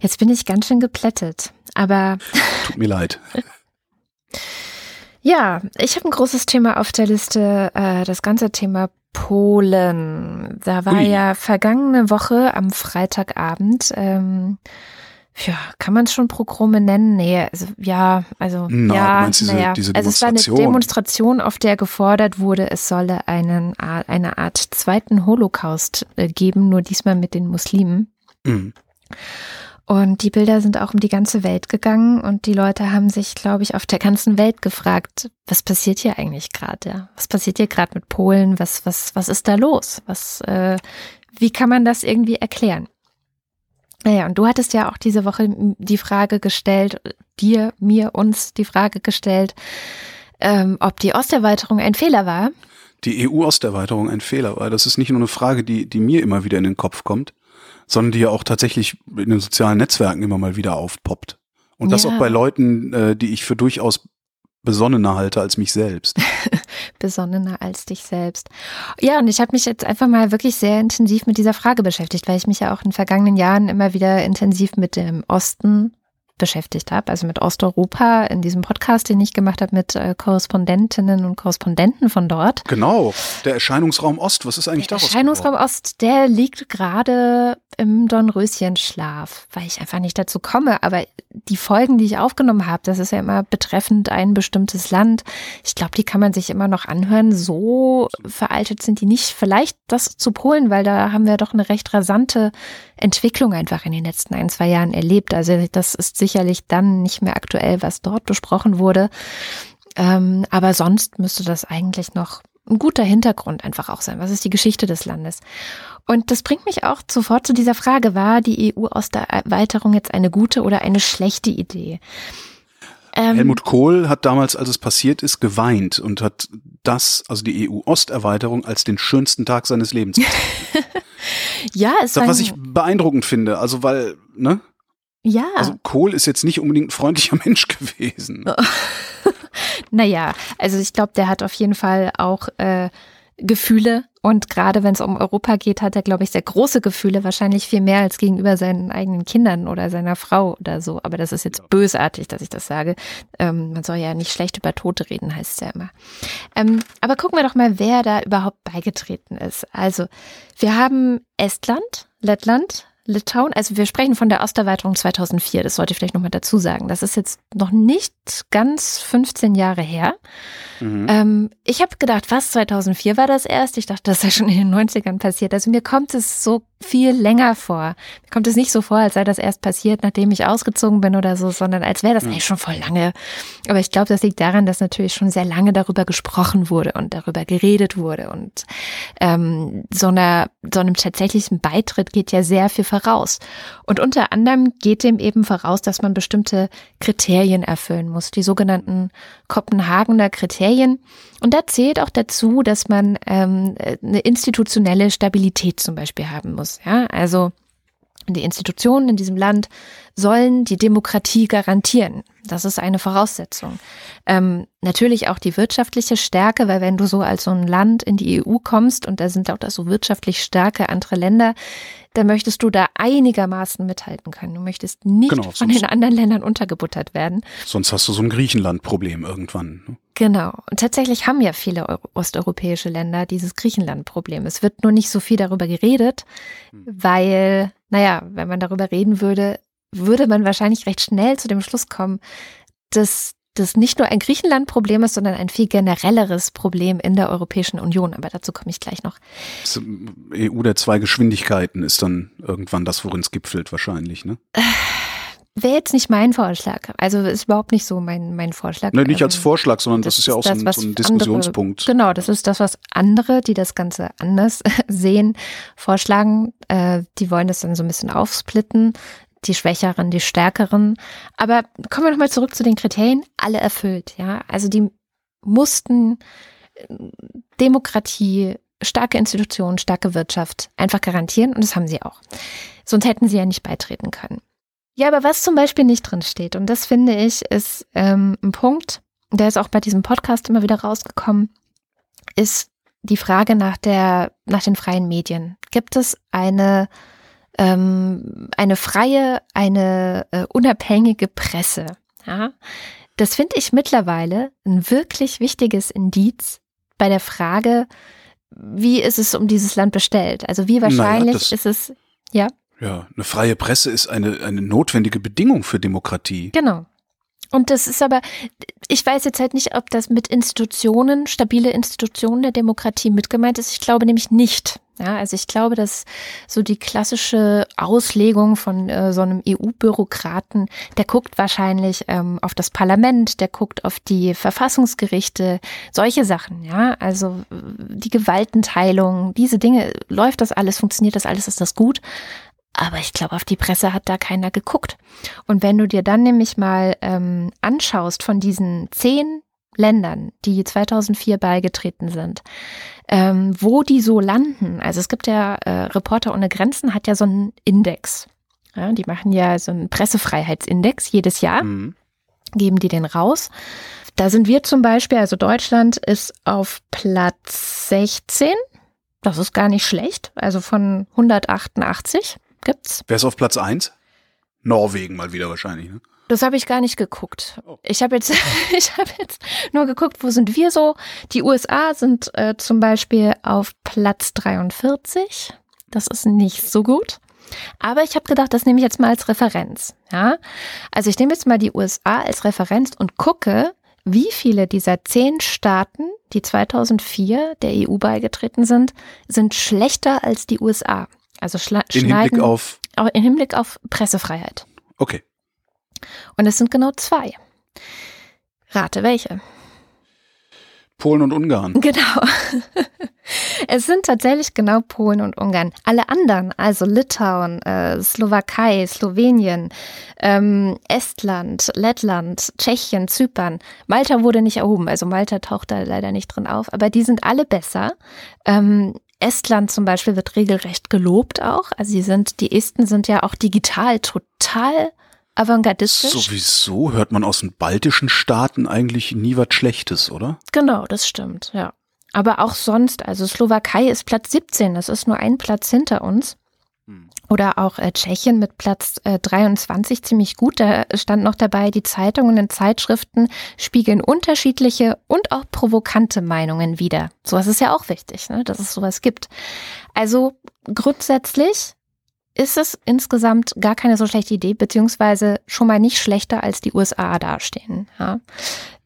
jetzt bin ich ganz schön geplättet. Aber. (laughs) Tut mir leid. Ja, ich habe ein großes Thema auf der Liste, äh, das ganze Thema Polen. Da war Ui. ja vergangene Woche am Freitagabend ähm, ja, kann man es schon Progrome nennen? Nee, also ja, also Na, ja, diese- naja. diese also es war eine Demonstration? Auf der gefordert wurde, es solle einen, eine Art zweiten Holocaust äh, geben, nur diesmal mit den Muslimen. Mhm. Und die Bilder sind auch um die ganze Welt gegangen und die Leute haben sich, glaube ich, auf der ganzen Welt gefragt, was passiert hier eigentlich gerade? Ja? Was passiert hier gerade mit Polen? Was, was, was ist da los? Was, äh, wie kann man das irgendwie erklären? Naja, und du hattest ja auch diese Woche die Frage gestellt, dir, mir, uns die Frage gestellt, ähm, ob die Osterweiterung ein Fehler war. Die EU-Osterweiterung ein Fehler war. Das ist nicht nur eine Frage, die, die mir immer wieder in den Kopf kommt, sondern die ja auch tatsächlich in den sozialen Netzwerken immer mal wieder aufpoppt. Und das Ja. auch bei Leuten, äh, die ich für durchaus besonnener halte als mich selbst. (laughs) besonnener als dich selbst. Ja, und ich habe mich jetzt einfach mal wirklich sehr intensiv mit dieser Frage beschäftigt, weil ich mich ja auch in den vergangenen Jahren immer wieder intensiv mit dem Osten beschäftigt habe, also mit Osteuropa in diesem Podcast, den ich gemacht habe mit äh, Korrespondentinnen und Korrespondenten von dort. Genau, der Erscheinungsraum Ost, was ist eigentlich Der daraus Erscheinungsraum geworden? Ost, der liegt gerade im Dornröschenschlaf, weil ich einfach nicht dazu komme. Aber die Folgen, die ich aufgenommen habe, das ist ja immer betreffend ein bestimmtes Land. Ich glaube, die kann man sich immer noch anhören. So veraltet sind die nicht. Vielleicht das zu Polen, weil da haben wir doch eine recht rasante Entwicklung einfach in den letzten ein, zwei Jahren erlebt. Also das ist sicherlich dann nicht mehr aktuell, was dort besprochen wurde. Ähm, aber sonst müsste das eigentlich noch ein guter Hintergrund einfach auch sein. Was ist die Geschichte des Landes? Und das bringt mich auch sofort zu dieser Frage, war die EU-Osterweiterung jetzt eine gute oder eine schlechte Idee? Ähm, Helmut Kohl hat damals, als es passiert ist, geweint und hat das, also die EU-Osterweiterung, als den schönsten Tag seines Lebens (laughs) ja, es Das, war, was ich beeindruckend finde, also weil, ne? Ja, Also Kohl ist jetzt nicht unbedingt ein freundlicher (laughs) Mensch gewesen. (laughs) naja, also ich glaube, der hat auf jeden Fall auch äh, Gefühle und gerade wenn es um Europa geht, hat er, glaube ich, sehr große Gefühle, wahrscheinlich viel mehr als gegenüber seinen eigenen Kindern oder seiner Frau oder so. Aber das ist jetzt bösartig, dass ich das sage. Ähm, man soll ja nicht schlecht über Tote reden, heißt es ja immer. Ähm, aber gucken wir doch mal, wer da überhaupt beigetreten ist. Also, wir haben Estland, Lettland, Litauen, also wir sprechen von der Osterweiterung 2004, das sollte ich vielleicht nochmal dazu sagen. Das ist jetzt noch nicht ganz 15 Jahre her. Mhm. Ähm, ich habe gedacht, was, 2004 war das erst? Ich dachte, das sei schon in den 90ern passiert. Also mir kommt es so viel länger vor. Mir kommt es nicht so vor, als sei das erst passiert, nachdem ich ausgezogen bin oder so, sondern als wäre das eigentlich schon voll lange. Aber ich glaube, das liegt daran, dass natürlich schon sehr lange darüber gesprochen wurde und darüber geredet wurde. Und ähm, so, einer, so einem tatsächlichen Beitritt geht ja sehr viel voraus. Und unter anderem geht dem eben voraus, dass man bestimmte Kriterien erfüllen muss, die sogenannten Kopenhagener Kriterien. Und da zählt auch dazu, dass man ähm, eine institutionelle Stabilität zum Beispiel haben muss. Ja, also die Institutionen in diesem Land sollen die Demokratie garantieren. Das ist eine Voraussetzung. Ähm, natürlich auch die wirtschaftliche Stärke, weil wenn du so als so ein Land in die EU kommst und da sind auch so wirtschaftlich starke andere Länder, dann möchtest du da einigermaßen mithalten können. Du möchtest nicht Genau, von den anderen Ländern untergebuttert werden. Sonst hast du so ein Griechenland-Problem irgendwann. ne? Genau. Und tatsächlich haben ja viele Euro osteuropäische Länder dieses Griechenland-Problem. Es wird nur nicht so viel darüber geredet, weil, naja, wenn man darüber reden würde, würde man wahrscheinlich recht schnell zu dem Schluss kommen, dass das nicht nur ein Griechenland-Problem ist, sondern ein viel generelleres Problem in der Europäischen Union. Aber dazu komme ich gleich noch. Das EU der zwei Geschwindigkeiten ist dann irgendwann das, worin es gipfelt wahrscheinlich. Ne? Wäre jetzt nicht mein Vorschlag. Also ist überhaupt nicht so mein, mein Vorschlag. Ne, nicht als Ähm, Vorschlag, sondern das, ist ja auch so ein, so ein andere- Diskussionspunkt. genau, das ist das, was andere, die das Ganze anders (laughs) sehen, vorschlagen. Äh, die wollen das dann so ein bisschen aufsplitten. Die Schwächeren, die Stärkeren. Aber kommen wir nochmal zurück zu den Kriterien. Alle erfüllt, ja. Also die mussten äh, Demokratie, starke Institutionen, starke Wirtschaft einfach garantieren und das haben sie auch. Sonst hätten sie ja nicht beitreten können. Ja, aber was zum Beispiel nicht drin steht, und das finde ich, ist ähm, ein Punkt, der ist auch bei diesem Podcast immer wieder rausgekommen, ist die Frage nach der, nach den freien Medien. Gibt es eine, ähm, eine freie, eine äh, unabhängige Presse? Ja? Das finde ich mittlerweile ein wirklich wichtiges Indiz bei der Frage, wie ist es um dieses Land bestellt? Also wie Naja, wahrscheinlich das- ist es, ja? Ja, eine freie Presse ist eine, eine notwendige Bedingung für Demokratie. Genau. Und das ist aber, ich weiß jetzt halt nicht, ob das mit Institutionen, stabile Institutionen der Demokratie mitgemeint ist. Ich glaube nämlich nicht. Ja, also ich glaube, dass so die klassische Auslegung von äh, so einem EU-Bürokraten, der guckt wahrscheinlich ähm, auf das Parlament, der guckt auf die Verfassungsgerichte, solche Sachen, ja, also äh, die Gewaltenteilung, diese Dinge, läuft das alles, funktioniert das alles, ist das gut? Aber ich glaube, auf die Presse hat da keiner geguckt. Und wenn du dir dann nämlich mal ähm, anschaust von diesen zehn Ländern, die 2004 beigetreten sind, ähm, wo die so landen. Also es gibt ja, äh, Reporter ohne Grenzen hat ja so einen Index. Ja, die machen ja so einen Pressefreiheitsindex jedes Jahr, mhm. geben die den raus. Da sind wir zum Beispiel, also Deutschland ist auf Platz 16. Das ist gar nicht schlecht. Also von 188 gibt's. Wer ist auf Platz 1? Norwegen mal wieder wahrscheinlich, ne? Das habe ich gar nicht geguckt. Oh. Ich habe jetzt, (laughs) ich habe jetzt nur geguckt, wo sind wir so? Die USA sind äh, zum Beispiel auf Platz 43. Das ist nicht so gut. Aber ich habe gedacht, das nehme ich jetzt mal als Referenz. Ja, also ich nehme jetzt mal die USA als Referenz und gucke, wie viele dieser zehn Staaten, die 2004 der EU beigetreten sind, sind schlechter als die USA. Also schla in Hinblick auf in Hinblick auf Pressefreiheit. Okay. Und es sind genau zwei. Rate welche? Polen und Ungarn. (laughs) Genau. (laughs) Es sind tatsächlich genau Polen und Ungarn. Alle anderen, also Litauen, äh, Slowakei, Slowenien, ähm, Estland, Lettland, Tschechien, Zypern. Malta wurde nicht erhoben, also Malta taucht da leider nicht drin auf, aber die sind alle besser. Ähm, Estland zum Beispiel wird regelrecht gelobt auch. Also sie sind, die Esten sind ja auch digital total avantgardistisch. Sowieso hört man aus den baltischen Staaten eigentlich nie was Schlechtes, oder? Genau, das stimmt, ja. Aber auch sonst, also Slowakei ist Platz 17, das ist nur ein Platz hinter uns. Oder auch äh, Tschechien mit Platz äh, 23 ziemlich gut. Da stand noch dabei, die Zeitungen und Zeitschriften spiegeln unterschiedliche und auch provokante Meinungen wider. Sowas ist ja auch wichtig, ne, dass es sowas gibt. Also grundsätzlich ist es insgesamt gar keine so schlechte Idee, beziehungsweise schon mal nicht schlechter als die USA dastehen. Ja.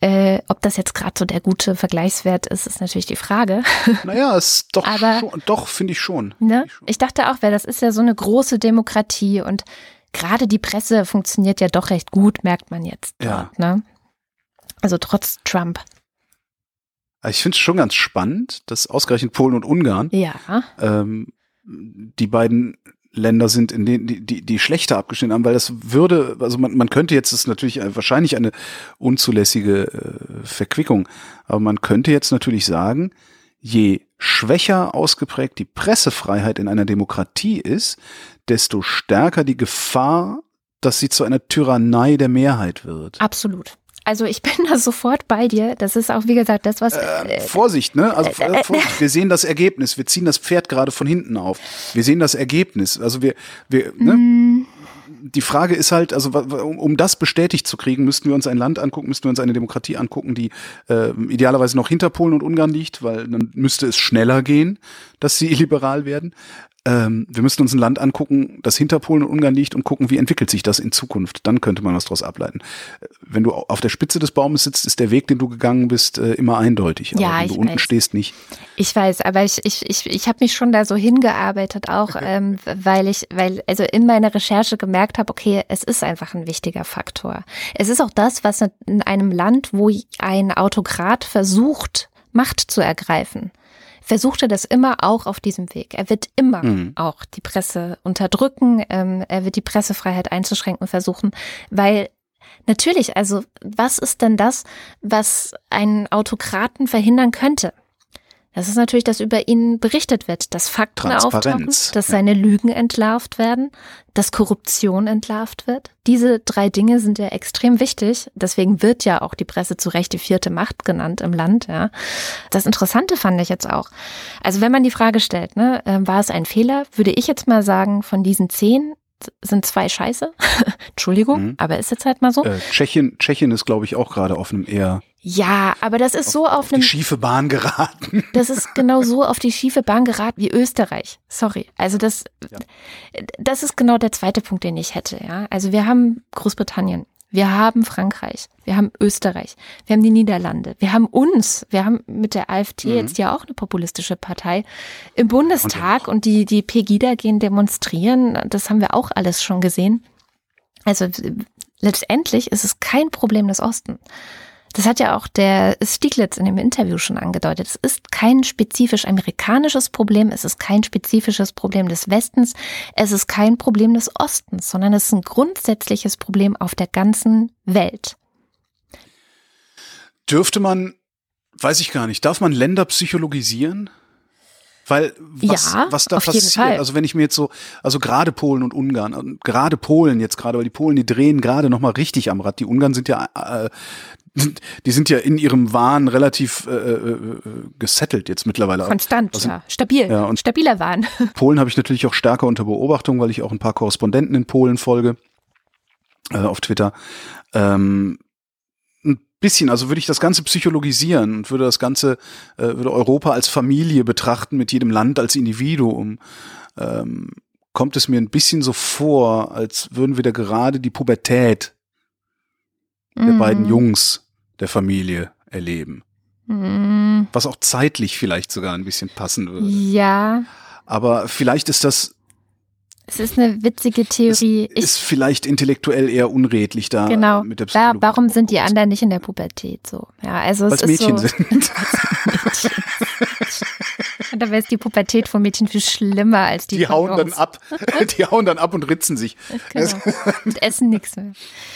Äh, ob das jetzt gerade so der gute Vergleichswert ist, ist natürlich die Frage. (laughs) Naja, ist doch, Aber, schon, doch finde ich schon. Ne? Ich, dachte auch, weil das ist ja so eine große Demokratie und gerade die Presse funktioniert ja doch recht gut, merkt man jetzt. Ja. Dort, ne? Also trotz Trump. Ich finde es schon ganz spannend, dass ausgerechnet Polen und Ungarn ja. ähm, die beiden Länder sind, in denen die, die, die schlechter abgeschnitten haben, weil das würde, also man, man könnte jetzt, das ist natürlich wahrscheinlich eine unzulässige äh, Verquickung, aber man könnte jetzt natürlich sagen, je schwächer ausgeprägt die Pressefreiheit in einer Demokratie ist, desto stärker die Gefahr, dass sie zu einer Tyrannei der Mehrheit wird. Absolut. Also ich (laughs) bin da sofort bei dir. Das ist auch, wie gesagt, das, was. Äh, äh Vorsicht, ne? Also äh, äh, Vorsicht. wir sehen das Ergebnis. Wir ziehen das Pferd gerade von hinten auf. Wir sehen das Ergebnis. Also wir, wir, ne? Mm. Die Frage ist halt, also um, um das bestätigt zu kriegen, müssten wir uns ein Land angucken, müssten wir uns eine Demokratie angucken, die äh, idealerweise noch hinter Polen und Ungarn liegt, weil dann müsste es schneller gehen, dass sie (laughs) illiberal werden ähm, wir müssten uns ein Land angucken, das hinter Polen und Ungarn liegt und gucken, wie entwickelt sich das in Zukunft. Dann könnte man was daraus ableiten. Wenn du auf der Spitze des Baumes sitzt, ist der Weg, den du gegangen bist, äh, immer eindeutig. Aber ja, wenn du unten weiß. stehst, nicht. Ich weiß, aber ich, ich, ich, ich habe mich schon da so hingearbeitet, auch (laughs) ähm, weil ich, weil also in meiner Recherche gemerkt habe, okay, es ist einfach ein wichtiger Faktor. Es ist auch das, was in einem Land, wo ein Autokrat versucht, Macht zu ergreifen, versucht er das immer auch auf diesem Weg. Er wird immer mhm. auch die Presse unterdrücken, ähm, er wird die Pressefreiheit einzuschränken versuchen, weil natürlich, also was ist denn das, was einen Autokraten verhindern könnte? Das ist natürlich, dass über ihn berichtet wird, dass Fakten auftauchen, dass seine Lügen entlarvt werden, dass Korruption entlarvt wird. Diese drei Dinge sind ja extrem wichtig. Deswegen wird ja auch die Presse zu Recht die vierte Macht genannt im Land. Ja. Das Interessante fand ich jetzt auch. Also wenn man die Frage stellt, ne, ähm, war es ein Fehler, würde ich jetzt mal sagen, von diesen zehn sind zwei Scheiße. (laughs) Entschuldigung, mhm. aber ist jetzt halt mal so. Äh, Tschechien, Tschechien ist, glaube ich, auch gerade auf einem eher Ja, aber das ist so auf, auf einem die schiefe Bahn geraten. (laughs) Das ist genau so auf die schiefe Bahn geraten wie Österreich. Sorry. Also das, Ja. das ist genau der zweite Punkt, den ich hätte. Ja, also wir haben Großbritannien, wir haben Frankreich, wir haben Österreich, wir haben die Niederlande, wir haben uns, wir haben mit der AfD Mhm. jetzt ja auch eine populistische Partei im Bundestag und die die Pegida gehen demonstrieren. Das haben wir auch alles schon gesehen. Also letztendlich ist es kein Problem des Osten. Das hat ja auch der Stieglitz in dem Interview schon angedeutet. Es ist kein spezifisch amerikanisches Problem, es ist kein spezifisches Problem des Westens, es ist kein Problem des Ostens, sondern es ist ein grundsätzliches Problem auf der ganzen Welt. Dürfte man, weiß ich gar nicht, darf man Länder psychologisieren? Weil was, Ja, was da passiert, also wenn ich mir jetzt so, also gerade Polen und Ungarn, und gerade Polen jetzt gerade, weil die Polen, die drehen gerade nochmal richtig am Rad. Die Ungarn sind ja, äh, (laughs) die sind ja in ihrem Wahn relativ äh, äh, äh, gesettelt jetzt mittlerweile. Konstant, sind- ja. Stabil. Ja, und- Stabiler Wahn. (laughs) Polen habe ich natürlich auch stärker unter Beobachtung, weil ich auch ein paar Korrespondenten in Polen folge äh, auf Twitter. Ähm, bisschen, also würde ich das Ganze psychologisieren und würde das Ganze, äh, würde Europa als Familie betrachten, mit jedem Land als Individuum. Ähm, kommt es mir ein bisschen so vor, als würden wir da gerade die Pubertät der beiden Mhm. Jungs der Familie erleben. Mhm. Was auch zeitlich vielleicht sogar ein bisschen passen würde. Ja, Aber vielleicht ist das es ist eine witzige Theorie. Ich ist vielleicht intellektuell eher unredlich da Genau. mit der Psychologie. warum sind die anderen nicht in der Pubertät so? Ja, also es Weil's ist Mädchen so, (laughs) sind. Und dabei ist die Pubertät von Mädchen viel schlimmer als die, Die von hauen dann ab. (laughs) Die hauen dann ab und ritzen sich Genau. (laughs) Und essen nichts mehr.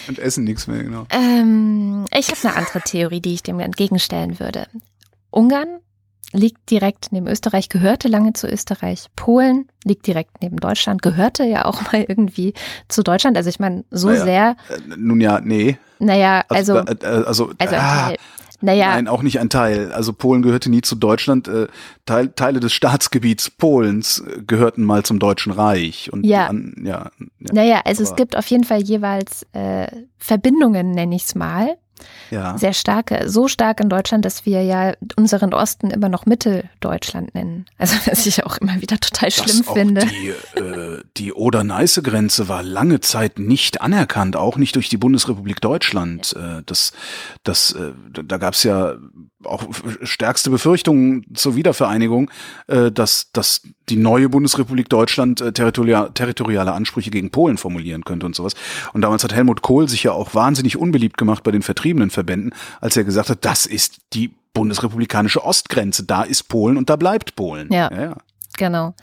und essen nichts mehr, genau. Ähm, ich habe eine andere Theorie, die ich dem entgegenstellen würde. Ungarn liegt direkt neben Österreich, gehörte lange zu Österreich. Polen liegt direkt neben Deutschland, gehörte ja auch mal irgendwie zu Deutschland. Also ich meine, so Naja. sehr, Äh, nun ja, nee. naja, also, Also, äh, äh, also, also ah. Naja, nein, auch nicht ein Teil. Also Polen gehörte nie zu Deutschland. Äh, Teil, Teile des Staatsgebiets Polens äh, gehörten mal zum Deutschen Reich. Und Ja. an, ja, ja, naja, also es gibt auf jeden Fall jeweils äh, Verbindungen, nenne ich es mal. Ja. Sehr starke, so stark in Deutschland, dass wir ja unseren Osten immer noch Mitteldeutschland nennen. Also was ich auch immer wieder total schlimm Dass auch finde. Die, äh, die Oder-Neiße-Grenze war lange Zeit nicht anerkannt, auch nicht durch die Bundesrepublik Deutschland. Äh, das, das, äh, da gab es ja auch stärkste Befürchtungen zur Wiedervereinigung, äh, dass, dass die neue Bundesrepublik Deutschland territorial, territoriale Ansprüche gegen Polen formulieren könnte und sowas. Und damals hat Helmut Kohl sich ja auch wahnsinnig unbeliebt gemacht bei den vertriebenen Verbänden, als er gesagt hat, das ist die bundesrepublikanische Ostgrenze, da ist Polen und da bleibt Polen. Ja. ja, ja. Genau.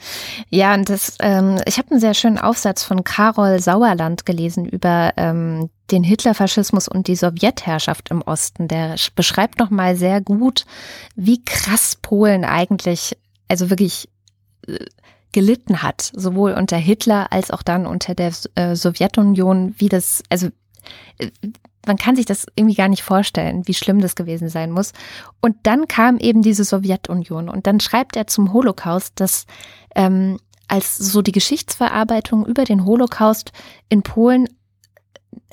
Ja, und das, ähm, ich habe einen sehr schönen Aufsatz von Karol Sauerland gelesen über ähm, den Hitlerfaschismus und die Sowjetherrschaft im Osten. Der sch- beschreibt nochmal sehr gut, wie krass Polen eigentlich, also wirklich äh, gelitten hat, sowohl unter Hitler als auch dann unter der äh, Sowjetunion, wie das, also äh, man kann sich das irgendwie gar nicht vorstellen, wie schlimm das gewesen sein muss. Und dann kam eben diese Sowjetunion und dann schreibt er zum Holocaust, dass ähm, als so die Geschichtsverarbeitung über den Holocaust in Polen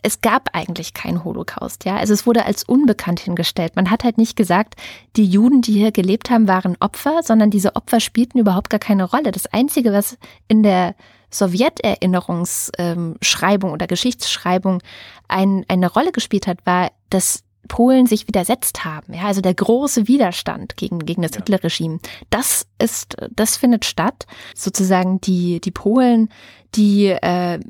es gab eigentlich keinen Holocaust, ja. Also es wurde als unbekannt hingestellt. Man hat halt nicht gesagt, die Juden, die hier gelebt haben, waren Opfer, sondern diese Opfer spielten überhaupt gar keine Rolle. Das Einzige, was in der Sowjeterinnerungsschreibung oder Geschichtsschreibung ein, eine Rolle gespielt hat, war, dass Polen sich widersetzt haben. Ja, also der große Widerstand gegen, gegen das Ja. Hitlerregime. Das ist, das findet statt. Sozusagen die, die Polen, die äh,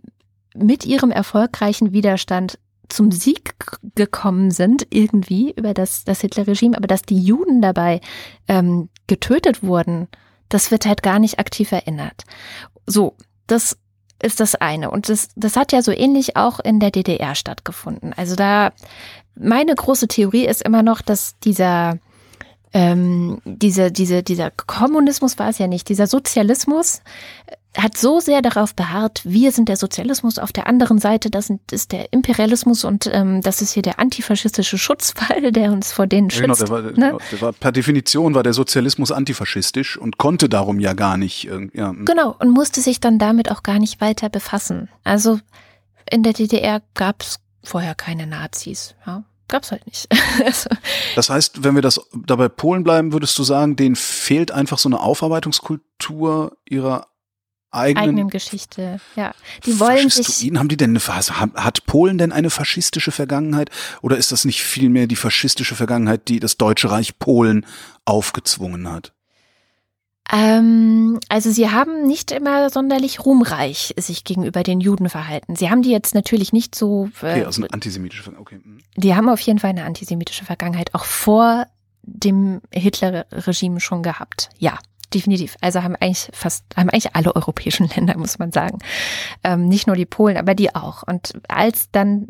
mit ihrem erfolgreichen Widerstand zum Sieg gekommen sind, irgendwie über das, das Hitlerregime, aber dass die Juden dabei ähm, getötet wurden, das wird halt gar nicht aktiv erinnert. So, das ist das eine. Und das, das hat ja so ähnlich auch in der DDR stattgefunden. Also da, meine große Theorie ist immer noch, dass dieser, ähm, diese, diese, dieser Kommunismus war es ja nicht, dieser Sozialismus hat so sehr darauf beharrt, wir sind der Sozialismus, auf der anderen Seite, das ist der Imperialismus und ähm, das ist hier der antifaschistische Schutzwall, der uns vor denen Genau, schützt. der war, ne? genau, der war, per Definition war der Sozialismus antifaschistisch und konnte darum ja gar nicht. Ja, Genau, und musste sich dann damit auch gar nicht weiter befassen. Also in der DDR gab es vorher keine Nazis. Ja? gab's halt nicht. (laughs) also. Das heißt, wenn wir das dabei Polen bleiben, würdest du sagen, denen fehlt einfach so eine Aufarbeitungskultur ihrer eigenen, eigenen Geschichte. Ja, die wollen sich. Haben die denn eine, hat Polen denn eine faschistische Vergangenheit oder ist das nicht vielmehr die faschistische Vergangenheit, die das Deutsche Reich Polen aufgezwungen hat? Ähm, also sie haben nicht immer sonderlich ruhmreich sich gegenüber den Juden verhalten. Sie haben die jetzt natürlich nicht so. Äh, okay, also eine antisemitische Vergangenheit. Okay. Mhm. Die haben auf jeden Fall eine antisemitische Vergangenheit, auch vor dem Hitler-Regime schon gehabt. Ja, definitiv. Also haben eigentlich fast, haben eigentlich alle europäischen (laughs) Länder, muss man sagen. Ähm, nicht nur die Polen, aber die auch. Und als dann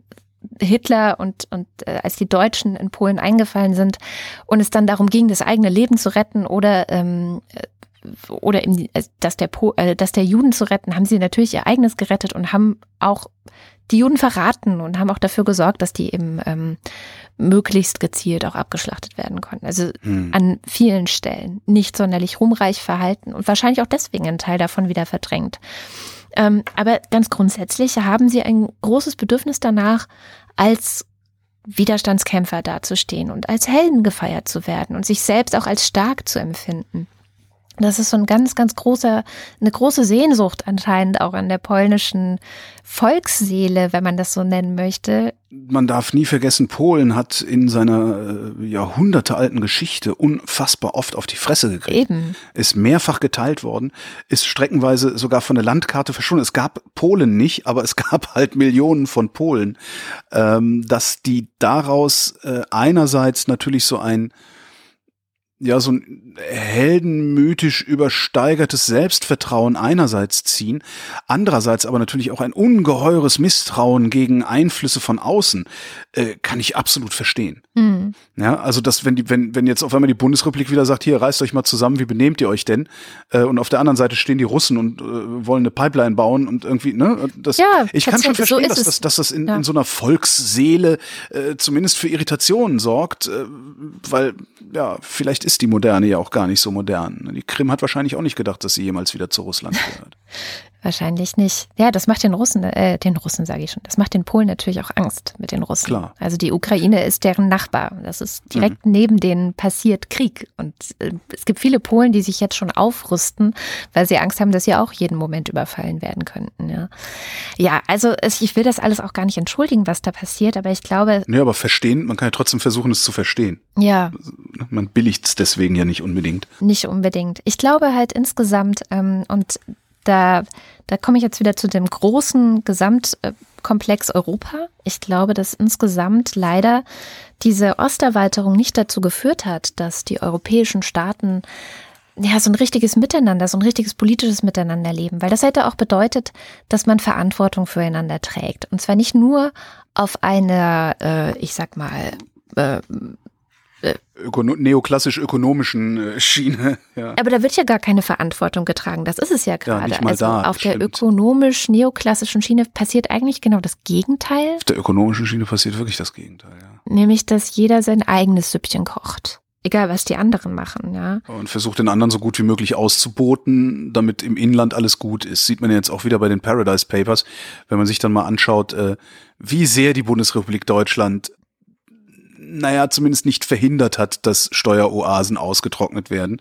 Hitler und, und äh, als die Deutschen in Polen eingefallen sind und es dann darum ging, das eigene Leben zu retten oder ähm, äh, oder im, äh, dass der po, äh, dass der Juden zu retten, haben sie natürlich ihr eigenes gerettet und haben auch die Juden verraten und haben auch dafür gesorgt, dass die eben ähm, möglichst gezielt auch abgeschlachtet werden konnten. Also hm. an vielen Stellen nicht sonderlich ruhmreich verhalten und wahrscheinlich auch deswegen ein Teil davon wieder verdrängt. Ähm, aber ganz grundsätzlich haben sie ein großes Bedürfnis danach, als Widerstandskämpfer dazustehen und als Helden gefeiert zu werden und sich selbst auch als stark zu empfinden. Das ist so ein ganz, ganz großer, eine große Sehnsucht anscheinend auch an der polnischen Volksseele, wenn man das so nennen möchte. Man darf nie vergessen, Polen hat in seiner äh, jahrhundertealten Geschichte unfassbar oft auf die Fresse gekriegt. Eben. Ist mehrfach geteilt worden, ist streckenweise sogar von der Landkarte verschwunden. Es gab Polen nicht, aber es (laughs) gab halt Millionen von Polen, ähm, dass die daraus äh, einerseits natürlich so ein ja, so ein heldenmythisch übersteigertes Selbstvertrauen einerseits ziehen, andererseits aber natürlich auch ein ungeheures Misstrauen gegen Einflüsse von außen, äh, kann ich absolut verstehen. Mhm. Ja, also dass wenn die, wenn, wenn jetzt auf einmal die Bundesrepublik wieder sagt, hier reißt euch mal zusammen, wie benehmt ihr euch denn? Äh, und auf der anderen Seite stehen die Russen und äh, wollen eine Pipeline bauen und irgendwie, ne? Das, ja, ich kann schon verstehen, so dass, dass, dass das in, ja. in so einer Volksseele äh, zumindest für Irritationen sorgt, äh, weil ja, vielleicht ist die Moderne ja auch gar nicht so modern. Die Krim hat wahrscheinlich auch nicht gedacht, dass sie jemals wieder zu Russland (laughs) gehört. Wahrscheinlich nicht. Ja, das macht den Russen, äh, den Russen sage ich schon, das macht den Polen natürlich auch Angst mit den Russen. Klar. Also die Ukraine ist deren Nachbar. Das ist direkt mhm. neben denen passiert Krieg. Und äh, es gibt viele Polen, die sich jetzt schon aufrüsten, weil sie Angst haben, dass sie auch jeden Moment überfallen werden könnten. Ja, ja also es, ich will das alles auch gar nicht entschuldigen, was da passiert, aber ich glaube. Nee, aber verstehen, man kann ja trotzdem versuchen, es zu verstehen. Ja. Man billigt es deswegen ja nicht unbedingt. Nicht unbedingt. Ich glaube halt insgesamt, ähm, und da, da komme ich jetzt wieder zu dem großen Gesamtkomplex Europa. Ich glaube, dass insgesamt leider diese Osterweiterung nicht dazu geführt hat, dass die europäischen Staaten ja, so ein richtiges Miteinander, so ein richtiges politisches Miteinander leben, weil das hätte auch bedeutet, dass man Verantwortung füreinander trägt. Und zwar nicht nur auf einer, äh, ich sag mal, äh, Ökono neoklassisch ökonomischen äh, Schiene. (laughs) Ja. Aber da wird ja gar keine Verantwortung getragen. Das ist es ja gerade. Ja, also da, auf der ökonomisch neoklassischen Schiene passiert eigentlich genau das Gegenteil. Auf der ökonomischen Schiene passiert wirklich das Gegenteil, ja. Nämlich, dass jeder sein eigenes Süppchen kocht. Egal, was die anderen machen, ja. Und versucht den anderen so gut wie möglich auszuboten, damit im Inland alles gut ist. Sieht man jetzt auch wieder bei den Paradise Papers, wenn man sich dann mal anschaut, äh, wie sehr die Bundesrepublik Deutschland naja, zumindest nicht verhindert hat, dass Steueroasen ausgetrocknet werden.